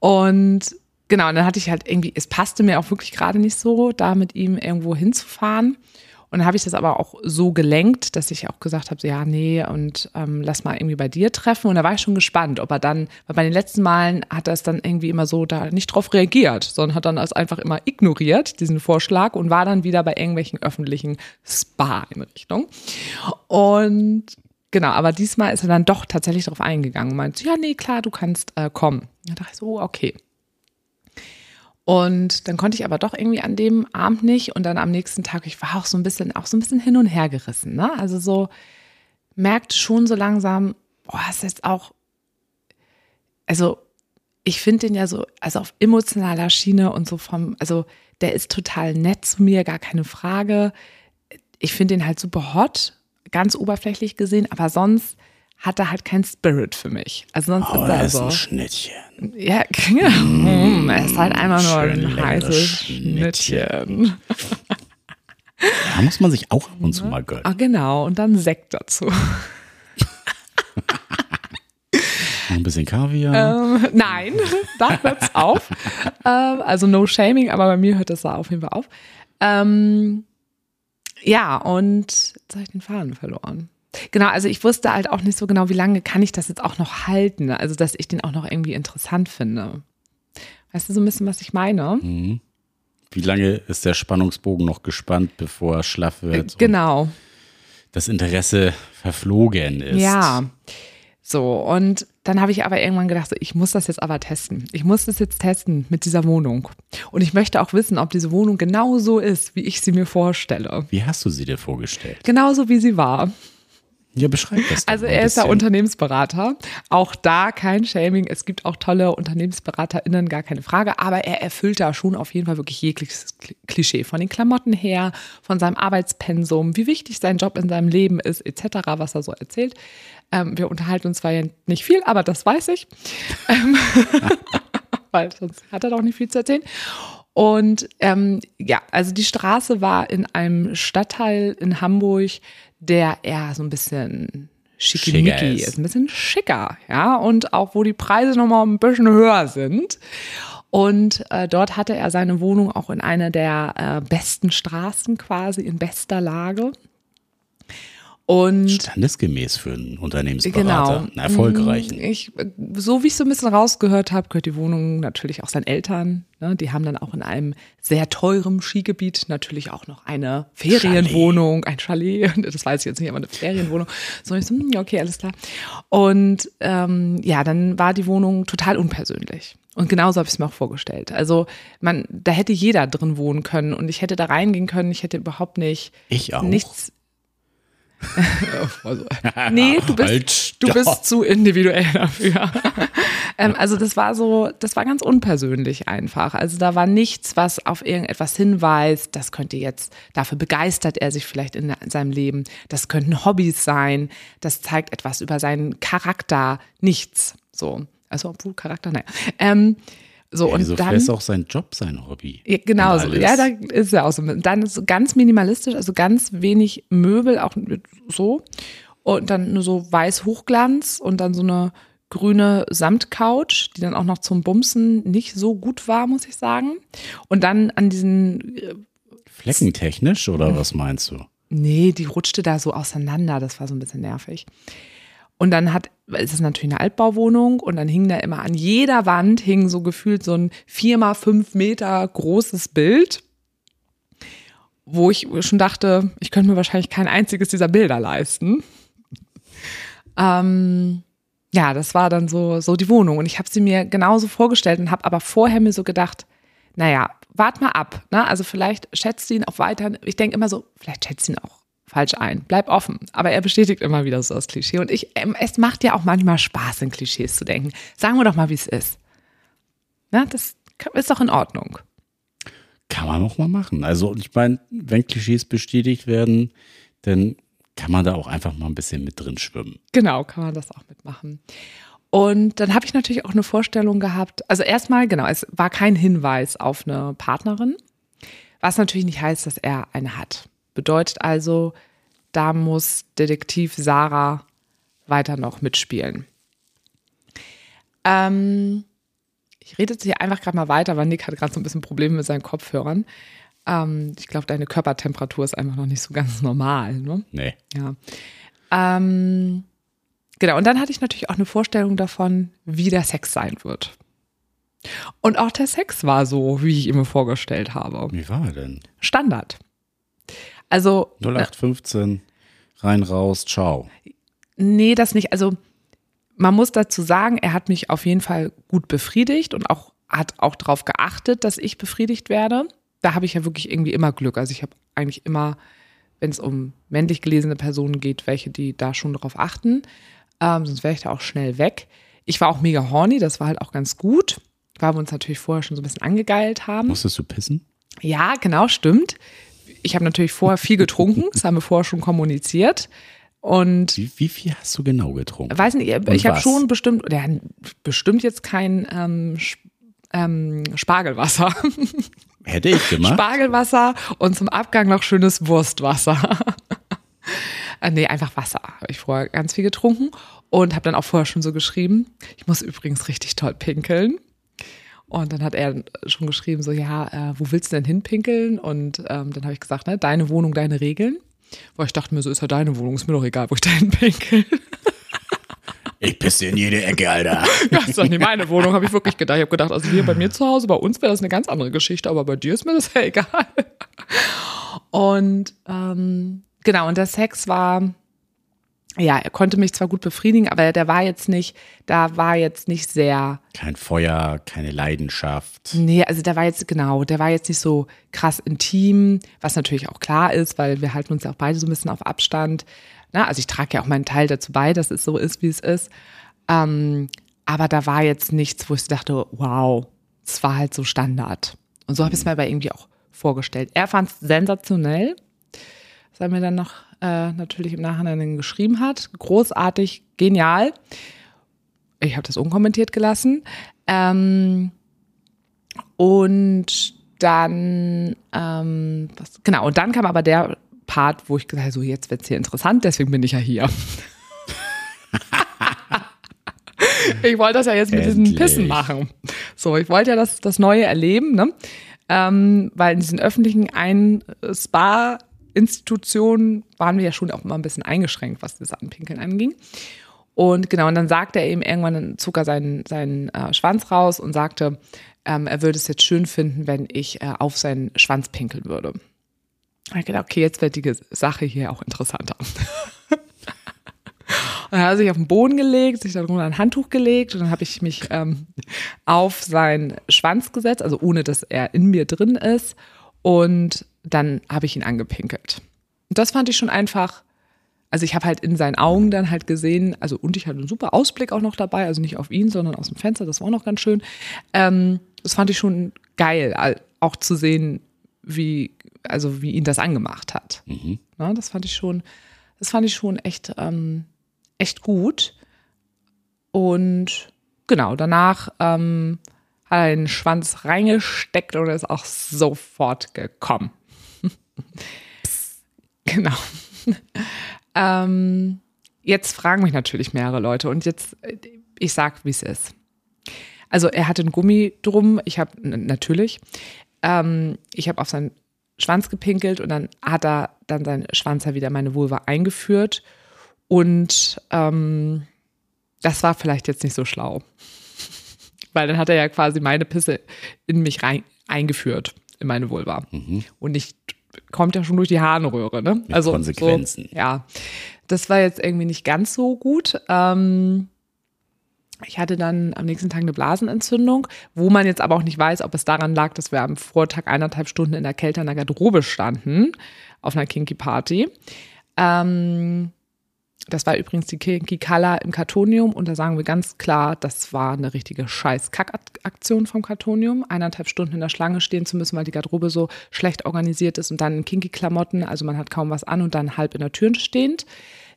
Und genau, und dann hatte ich halt irgendwie, es passte mir auch wirklich gerade nicht so, da mit ihm irgendwo hinzufahren. Dann habe ich das aber auch so gelenkt, dass ich auch gesagt habe, so, ja, nee, und ähm, lass mal irgendwie bei dir treffen. Und da war ich schon gespannt, ob er dann, weil bei den letzten Malen hat er es dann irgendwie immer so da nicht drauf reagiert, sondern hat dann es einfach immer ignoriert, diesen Vorschlag, und war dann wieder bei irgendwelchen öffentlichen Spa-Einrichtungen. Und genau, aber diesmal ist er dann doch tatsächlich darauf eingegangen und meinte, ja, nee, klar, du kannst äh, kommen. Da dachte ich so, oh, okay. Und dann konnte ich aber doch irgendwie an dem Abend nicht und dann am nächsten Tag, ich war auch so ein bisschen, auch so ein bisschen hin und her gerissen, ne? Also so merkte schon so langsam, boah, ist jetzt auch, also ich finde den ja so, also auf emotionaler Schiene und so vom, also der ist total nett zu mir, gar keine Frage. Ich finde den halt super hot, ganz oberflächlich gesehen, aber sonst hat er halt kein Spirit für mich. Also sonst oh, ist er, ist so. ein Schnittchen. Ja, ja mm, er ist halt einfach nur ein heißes Schnittchen. Da muss man sich auch ab und zu mal gönnen. Ah, genau, und dann Sekt dazu. Ein bisschen Kaviar. Ähm, nein, da hört's auf. Ähm, also no shaming, aber bei mir hört das da auf jeden Fall auf. Ähm, ja, und jetzt habe ich den Faden verloren. Genau, also ich wusste halt auch nicht so genau, wie lange kann ich das jetzt auch noch halten. Also, dass ich den auch noch irgendwie interessant finde. Weißt du so ein bisschen, was ich meine? Mhm. Wie lange ist der Spannungsbogen noch gespannt, bevor er schlaff wird? Genau. Das Interesse verflogen ist. Ja. So, und dann habe ich aber irgendwann gedacht, so, ich muss das jetzt aber testen. Ich muss das jetzt testen mit dieser Wohnung. Und ich möchte auch wissen, ob diese Wohnung genau so ist, wie ich sie mir vorstelle. Wie hast du sie dir vorgestellt? Genauso wie sie war. Ja, beschreib das. Also er ist ja Unternehmensberater. Auch da kein Shaming. Es gibt auch tolle UnternehmensberaterInnen, gar keine Frage. Aber er erfüllt da schon auf jeden Fall wirklich jegliches Klischee. Von den Klamotten her, von seinem Arbeitspensum, wie wichtig sein Job in seinem Leben ist, etc., was er so erzählt. Ähm, wir unterhalten uns zwar ja nicht viel, aber das weiß ich. Ähm, weil sonst hat er doch nicht viel zu erzählen. Und ähm, ja, also die Straße war in einem Stadtteil in Hamburg, der eher so ein bisschen schickimicki ist. ist, ein bisschen schicker, ja, und auch wo die Preise nochmal ein bisschen höher sind. Und äh, dort hatte er seine Wohnung auch in einer der äh, besten Straßen quasi, in bester Lage. Und Standesgemäß für einen Unternehmensberater, genau. einen erfolgreichen. Ich, so wie ich so ein bisschen rausgehört habe, gehört die Wohnung natürlich auch seinen Eltern. Ne? Die haben dann auch in einem sehr teuren Skigebiet natürlich auch noch eine Ferienwohnung, Chalet. ein Chalet. Das weiß ich jetzt nicht, aber eine Ferienwohnung. So ich so, hm, okay, alles klar. Und ähm, ja, dann war die Wohnung total unpersönlich. Und genauso habe ich es mir auch vorgestellt. Also man, da hätte jeder drin wohnen können und ich hätte da reingehen können. Ich hätte überhaupt nicht ich auch. nichts nee, du bist, halt, du bist zu individuell dafür. ähm, also das war so, das war ganz unpersönlich einfach. Also da war nichts, was auf irgendetwas hinweist. Das könnte jetzt, dafür begeistert er sich vielleicht in seinem Leben. Das könnten Hobbys sein. Das zeigt etwas über seinen Charakter. Nichts. So. Also obwohl Charakter, naja. Ähm, so, ja, und dann ist auch sein Job sein Hobby. Ja, genau, so. ja, da ist er auch so. Dann ist ganz minimalistisch, also ganz wenig Möbel, auch so. Und dann nur so weiß Hochglanz und dann so eine grüne Samtcouch, die dann auch noch zum Bumsen nicht so gut war, muss ich sagen. Und dann an diesen äh, Fleckentechnisch oder was meinst du? Nee, die rutschte da so auseinander, das war so ein bisschen nervig. Und dann hat, es ist natürlich eine Altbauwohnung und dann hing da immer an jeder Wand hing so gefühlt so ein vier mal fünf Meter großes Bild, wo ich schon dachte, ich könnte mir wahrscheinlich kein einziges dieser Bilder leisten. ähm, ja, das war dann so, so die Wohnung und ich habe sie mir genauso vorgestellt und habe aber vorher mir so gedacht, naja, wart mal ab. Ne? Also vielleicht schätzt ihn auch weiter. Ich denke immer so, vielleicht schätzt ihn auch falsch ein. Bleib offen. Aber er bestätigt immer wieder so das Klischee. Und ich, ähm, es macht ja auch manchmal Spaß, in Klischees zu denken. Sagen wir doch mal, wie es ist. Na, das ist doch in Ordnung. Kann man auch mal machen. Also ich meine, wenn Klischees bestätigt werden, dann kann man da auch einfach mal ein bisschen mit drin schwimmen. Genau, kann man das auch mitmachen. Und dann habe ich natürlich auch eine Vorstellung gehabt. Also erstmal, genau, es war kein Hinweis auf eine Partnerin, was natürlich nicht heißt, dass er eine hat. Bedeutet also, da muss Detektiv Sarah weiter noch mitspielen. Ähm, ich rede jetzt hier einfach gerade mal weiter, weil Nick hat gerade so ein bisschen Probleme mit seinen Kopfhörern. Ähm, ich glaube, deine Körpertemperatur ist einfach noch nicht so ganz normal. Ne? Nee. Ja. Ähm, genau, und dann hatte ich natürlich auch eine Vorstellung davon, wie der Sex sein wird. Und auch der Sex war so, wie ich ihn mir vorgestellt habe. Wie war er denn? Standard. Also. 0815, rein, raus, ciao. Nee, das nicht. Also, man muss dazu sagen, er hat mich auf jeden Fall gut befriedigt und auch hat auch darauf geachtet, dass ich befriedigt werde. Da habe ich ja wirklich irgendwie immer Glück. Also ich habe eigentlich immer, wenn es um männlich gelesene Personen geht, welche, die da schon darauf achten. Ähm, sonst wäre ich da auch schnell weg. Ich war auch mega horny, das war halt auch ganz gut, weil wir uns natürlich vorher schon so ein bisschen angegeilt haben. Musstest du pissen? Ja, genau, stimmt. Ich habe natürlich vorher viel getrunken, das haben wir vorher schon kommuniziert. Und wie, wie viel hast du genau getrunken? Weiß nicht, Und ich habe schon bestimmt, ja, bestimmt jetzt kein ähm, ähm, Spargelwasser. Hätte ich gemacht. Spargelwasser und zum Abgang noch schönes Wurstwasser. äh, nee, einfach Wasser. Habe ich vorher ganz viel getrunken und habe dann auch vorher schon so geschrieben. Ich muss übrigens richtig toll pinkeln. Und dann hat er schon geschrieben, so, ja, äh, wo willst du denn hinpinkeln? Und ähm, dann habe ich gesagt, ne, deine Wohnung, deine Regeln. Weil ich dachte mir, so ist ja deine Wohnung, ist mir doch egal, wo ich da hinpinkel. Ich pisse in jede Ecke, Alter. ja, das ist doch nicht meine Wohnung, habe ich wirklich gedacht. Ich habe gedacht, also hier bei mir zu Hause, bei uns wäre das eine ganz andere Geschichte, aber bei dir ist mir das ja egal. Und ähm, genau, und der Sex war, ja, er konnte mich zwar gut befriedigen, aber der war jetzt nicht, da war jetzt nicht sehr. Kein Feuer, keine Leidenschaft. Nee, also der war jetzt, genau, der war jetzt nicht so krass intim, was natürlich auch klar ist, weil wir halten uns ja auch beide so ein bisschen auf Abstand. Na, also ich trage ja auch meinen Teil dazu bei, dass es so ist, wie es ist. Ähm, aber da war jetzt nichts, wo ich dachte, wow, es war halt so Standard. Und so habe ich es mir aber irgendwie auch vorgestellt. Er fand es sensationell, was er mir dann noch äh, natürlich im Nachhinein geschrieben hat. Großartig, genial. Ich habe das unkommentiert gelassen. Ähm, und dann, ähm, was, genau, und dann kam aber der Part, wo ich gesagt habe, so jetzt wird es hier interessant, deswegen bin ich ja hier. ich wollte das ja jetzt mit Endlich. diesen Pissen machen. So, ich wollte ja das, das Neue erleben, ne? Ähm, weil in diesen öffentlichen ein Spa-Institutionen waren wir ja schon auch immer ein bisschen eingeschränkt, was das Anpinkeln anging. Und genau, und dann sagte er eben irgendwann, dann zog er seinen, seinen äh, Schwanz raus und sagte, ähm, er würde es jetzt schön finden, wenn ich äh, auf seinen Schwanz pinkeln würde. Ich gedacht, okay, jetzt wird die Sache hier auch interessanter. Und dann hat er sich auf den Boden gelegt, sich darunter ein Handtuch gelegt und dann habe ich mich ähm, auf seinen Schwanz gesetzt, also ohne dass er in mir drin ist. Und dann habe ich ihn angepinkelt. Und das fand ich schon einfach, also ich habe halt in seinen Augen dann halt gesehen, also und ich hatte einen super Ausblick auch noch dabei, also nicht auf ihn, sondern aus dem Fenster, das war auch noch ganz schön. Ähm, das fand ich schon geil, auch zu sehen, wie, also wie ihn das angemacht hat. Mhm. Ja, das fand ich schon, das fand ich schon echt, ähm, echt gut. Und genau, danach ähm, hat er den Schwanz reingesteckt und ist auch sofort gekommen. Genau. ähm, jetzt fragen mich natürlich mehrere Leute und jetzt, ich sag, wie es ist. Also er hatte einen Gummi drum, ich habe natürlich, ähm, ich habe auf seinen Schwanz gepinkelt und dann hat er dann seinen Schwanz ja wieder meine Vulva eingeführt. Und ähm, das war vielleicht jetzt nicht so schlau. Weil dann hat er ja quasi meine Pisse in mich rein eingeführt, in meine Vulva. Mhm. Und nicht, kommt ja schon durch die Harnröhre, ne? Mit also Konsequenzen. So, ja. Das war jetzt irgendwie nicht ganz so gut. Ähm, ich hatte dann am nächsten Tag eine Blasenentzündung, wo man jetzt aber auch nicht weiß, ob es daran lag, dass wir am Vortag eineinhalb Stunden in der Kälte in der Garderobe standen, auf einer Kinky Party. Ähm, das war übrigens die Kinky Color im Kartonium und da sagen wir ganz klar, das war eine richtige Scheiß-Kack-Aktion vom Kartonium. Eineinhalb Stunden in der Schlange stehen zu müssen, weil die Garderobe so schlecht organisiert ist und dann in Kinky-Klamotten, also man hat kaum was an und dann halb in der Tür stehend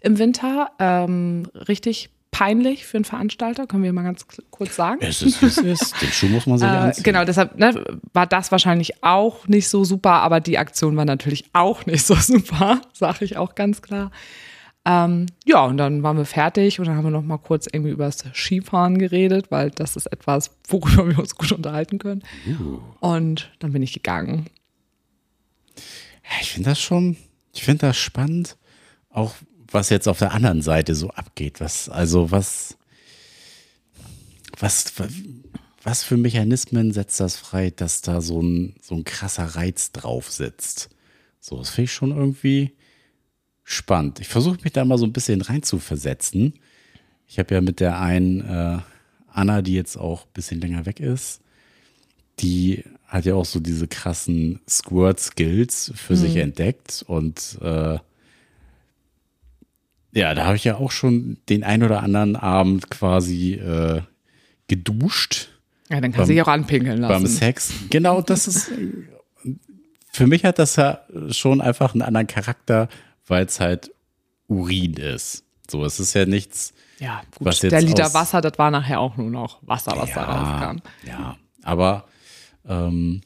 im Winter. Ähm, richtig peinlich für einen Veranstalter, können wir mal ganz kurz sagen. Es ist, es ist. Den Schuh muss man sich äh, anziehen. Genau, deshalb ne, war das wahrscheinlich auch nicht so super, aber die Aktion war natürlich auch nicht so super, sage ich auch ganz klar. Ähm, ja, und dann waren wir fertig und dann haben wir noch mal kurz irgendwie über das Skifahren geredet, weil das ist etwas, worüber wir uns gut unterhalten können. Uh. Und dann bin ich gegangen. ich finde das schon, ich finde das spannend, auch was jetzt auf der anderen Seite so abgeht. Was, also was, was, was für Mechanismen setzt das frei, dass da so ein, so ein krasser Reiz drauf sitzt? So, das finde ich schon irgendwie spannend. Ich versuche mich da mal so ein bisschen rein zu versetzen. Ich habe ja mit der einen äh, Anna, die jetzt auch ein bisschen länger weg ist, die hat ja auch so diese krassen Squirt-Skills für mhm. sich entdeckt und äh, ja, da habe ich ja auch schon den ein oder anderen Abend quasi äh, geduscht. Ja, dann kann sie sich auch anpinkeln lassen. Beim Sex. Genau, das ist. für mich hat das ja schon einfach einen anderen Charakter, weil es halt Urin ist. So, es ist ja nichts. Ja, gut. Was jetzt der Liter Wasser, das war nachher auch nur noch Wasser, was ja, da rauskam. Ja, aber ähm,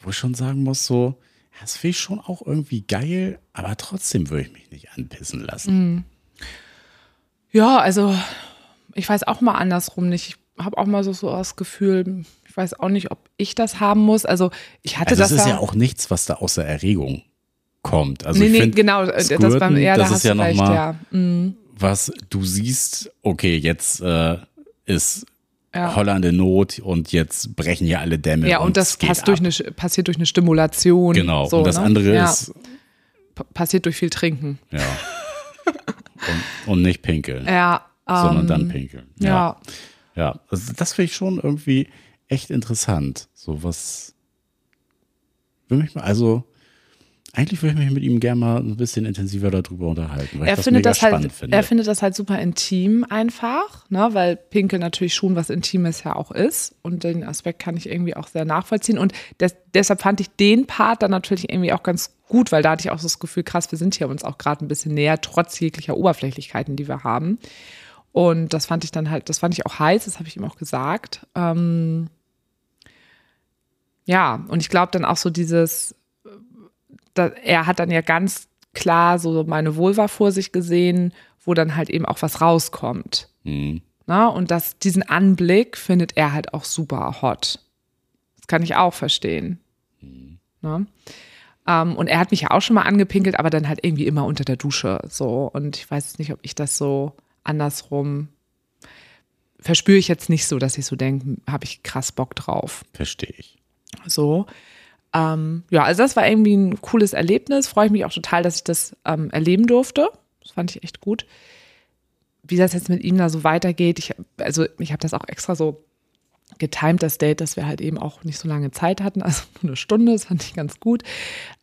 wo ich schon sagen muss, so, das finde ich schon auch irgendwie geil, aber trotzdem würde ich mich nicht anpissen lassen. Mhm. Ja, also ich weiß auch mal andersrum nicht. Ich habe auch mal so, so das Gefühl, ich weiß auch nicht, ob ich das haben muss. Also ich hatte also das. Das ist ja auch nichts, was da außer Erregung kommt. Also nee, ich nee, find, genau. Squirten, das, beim, ja, das da ist ja nochmal, ja. mhm. was du siehst, okay, jetzt äh, ist ja. Holland in Not und jetzt brechen hier alle Dämme. Ja, und, und das passt durch eine, passiert durch eine Stimulation. Genau. So, und das ne? andere ja. ist. passiert durch viel Trinken. Ja. und, und, nicht pinkeln. Ja. Sondern ähm, dann pinkeln. Ja. Ja. ja. Also das finde ich schon irgendwie echt interessant. So was. Also eigentlich würde ich mich mit ihm gerne mal ein bisschen intensiver darüber unterhalten, weil er ich das findet das halt, spannend finde. Er findet das halt super intim einfach, ne, weil Pinkel natürlich schon was Intimes ja auch ist. Und den Aspekt kann ich irgendwie auch sehr nachvollziehen. Und des, deshalb fand ich den Part dann natürlich irgendwie auch ganz gut, weil da hatte ich auch so das Gefühl, krass, wir sind hier uns auch gerade ein bisschen näher, trotz jeglicher Oberflächlichkeiten, die wir haben. Und das fand ich dann halt, das fand ich auch heiß, das habe ich ihm auch gesagt. Ähm, ja, und ich glaube dann auch so dieses, da, er hat dann ja ganz klar so meine Vulva vor sich gesehen, wo dann halt eben auch was rauskommt. Mhm. Na, und das, diesen Anblick findet er halt auch super hot. Das kann ich auch verstehen. Mhm. Na? Ähm, und er hat mich ja auch schon mal angepinkelt, aber dann halt irgendwie immer unter der Dusche. So. Und ich weiß nicht, ob ich das so andersrum verspüre ich jetzt nicht so, dass ich so denke, habe ich krass Bock drauf. Verstehe ich. So. Ähm, ja, also das war irgendwie ein cooles Erlebnis. Freue ich mich auch total, dass ich das ähm, erleben durfte. Das fand ich echt gut. Wie das jetzt mit ihm da so weitergeht, ich, also ich habe das auch extra so getimt, das Date, dass wir halt eben auch nicht so lange Zeit hatten, also nur eine Stunde, das fand ich ganz gut.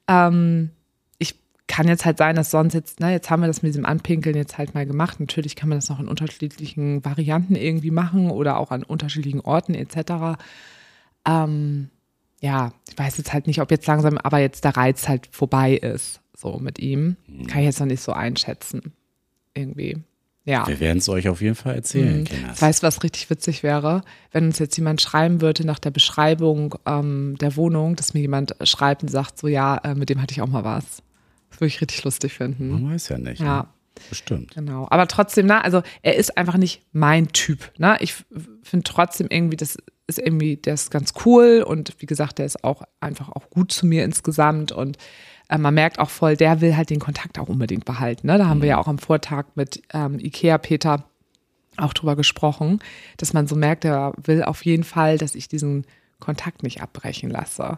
Ähm, ich kann jetzt halt sein, dass sonst jetzt, ne, jetzt haben wir das mit diesem Anpinkeln jetzt halt mal gemacht. Natürlich kann man das noch in unterschiedlichen Varianten irgendwie machen oder auch an unterschiedlichen Orten etc. Ähm, ja, ich weiß jetzt halt nicht, ob jetzt langsam, aber jetzt der Reiz halt vorbei ist, so mit ihm. Mhm. Kann ich jetzt noch nicht so einschätzen. Irgendwie. Ja. Wir werden es euch auf jeden Fall erzählen, mhm. Weißt du, was richtig witzig wäre? Wenn uns jetzt jemand schreiben würde nach der Beschreibung ähm, der Wohnung, dass mir jemand schreibt und sagt, so ja, äh, mit dem hatte ich auch mal was. Das würde ich richtig lustig finden. Man weiß ja nicht. Ja. Ne? Bestimmt. Genau. Aber trotzdem, na, also er ist einfach nicht mein Typ. Ne? Ich finde trotzdem irgendwie, das ist irgendwie, der ist ganz cool und wie gesagt, der ist auch einfach auch gut zu mir insgesamt und äh, man merkt auch voll, der will halt den Kontakt auch unbedingt behalten. Ne? Da haben wir ja auch am Vortag mit ähm, Ikea Peter auch drüber gesprochen, dass man so merkt, er will auf jeden Fall, dass ich diesen Kontakt nicht abbrechen lasse.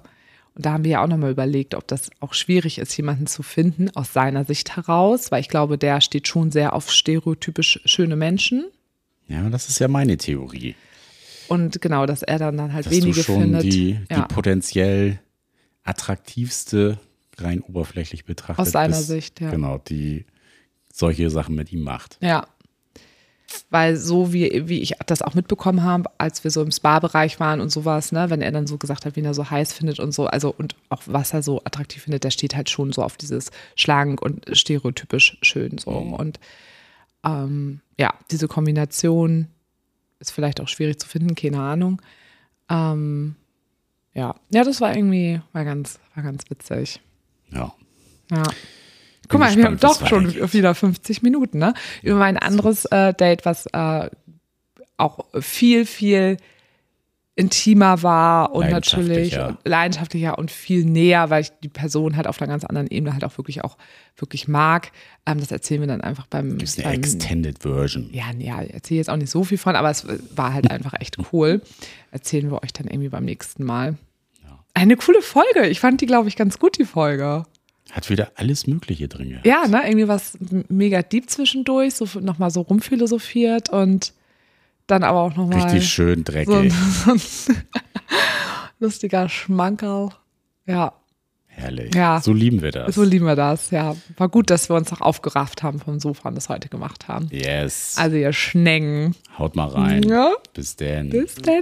Und da haben wir ja auch nochmal überlegt, ob das auch schwierig ist, jemanden zu finden aus seiner Sicht heraus, weil ich glaube, der steht schon sehr auf stereotypisch schöne Menschen. Ja, das ist ja meine Theorie. Und genau, dass er dann, dann halt dass wenige du schon findet. Die, ja. die potenziell attraktivste, rein oberflächlich betrachtet. Aus seiner bist, Sicht, ja. Genau, die solche Sachen mit ihm macht. Ja, weil so wie, wie ich das auch mitbekommen habe, als wir so im Spa-Bereich waren und sowas, ne, wenn er dann so gesagt hat, wen er so heiß findet und so, also und auch was er so attraktiv findet, der steht halt schon so auf dieses schlank und stereotypisch schön so. Mhm. Und ähm, ja, diese Kombination ist vielleicht auch schwierig zu finden, keine Ahnung. Ähm, ja, ja, das war irgendwie, war ganz, war ganz witzig. Ja. Ja. Guck mal, wir haben doch schon wieder 50 Minuten, ne? Über mein anderes äh, Date, was äh, auch viel, viel intimer war und natürlich Leidenschaftlicher. und viel näher, weil ich die Person halt auf einer ganz anderen Ebene halt auch wirklich auch wirklich mag. Ähm, das erzählen wir dann einfach beim, Gibt es eine beim Extended Version? ja, ja, ich erzähle jetzt auch nicht so viel von, aber es war halt einfach echt cool. Erzählen wir euch dann irgendwie beim nächsten Mal. Eine coole Folge. Ich fand die, glaube ich, ganz gut, die Folge. Hat wieder alles Mögliche drin gehabt. Ja, ne, irgendwie was mega deep zwischendurch, so nochmal so rumphilosophiert und dann aber auch nochmal Richtig schön so dreckig. so ein lustiger Schmankerl. Ja, Herrlich. Ja. So lieben wir das. so lieben wir das. Ja, war gut, dass wir uns auch aufgerafft haben vom Sofa und das heute gemacht haben. yes. Also ihr Schnengen. Haut mal rein. Ja. Bis dann. Bis dann.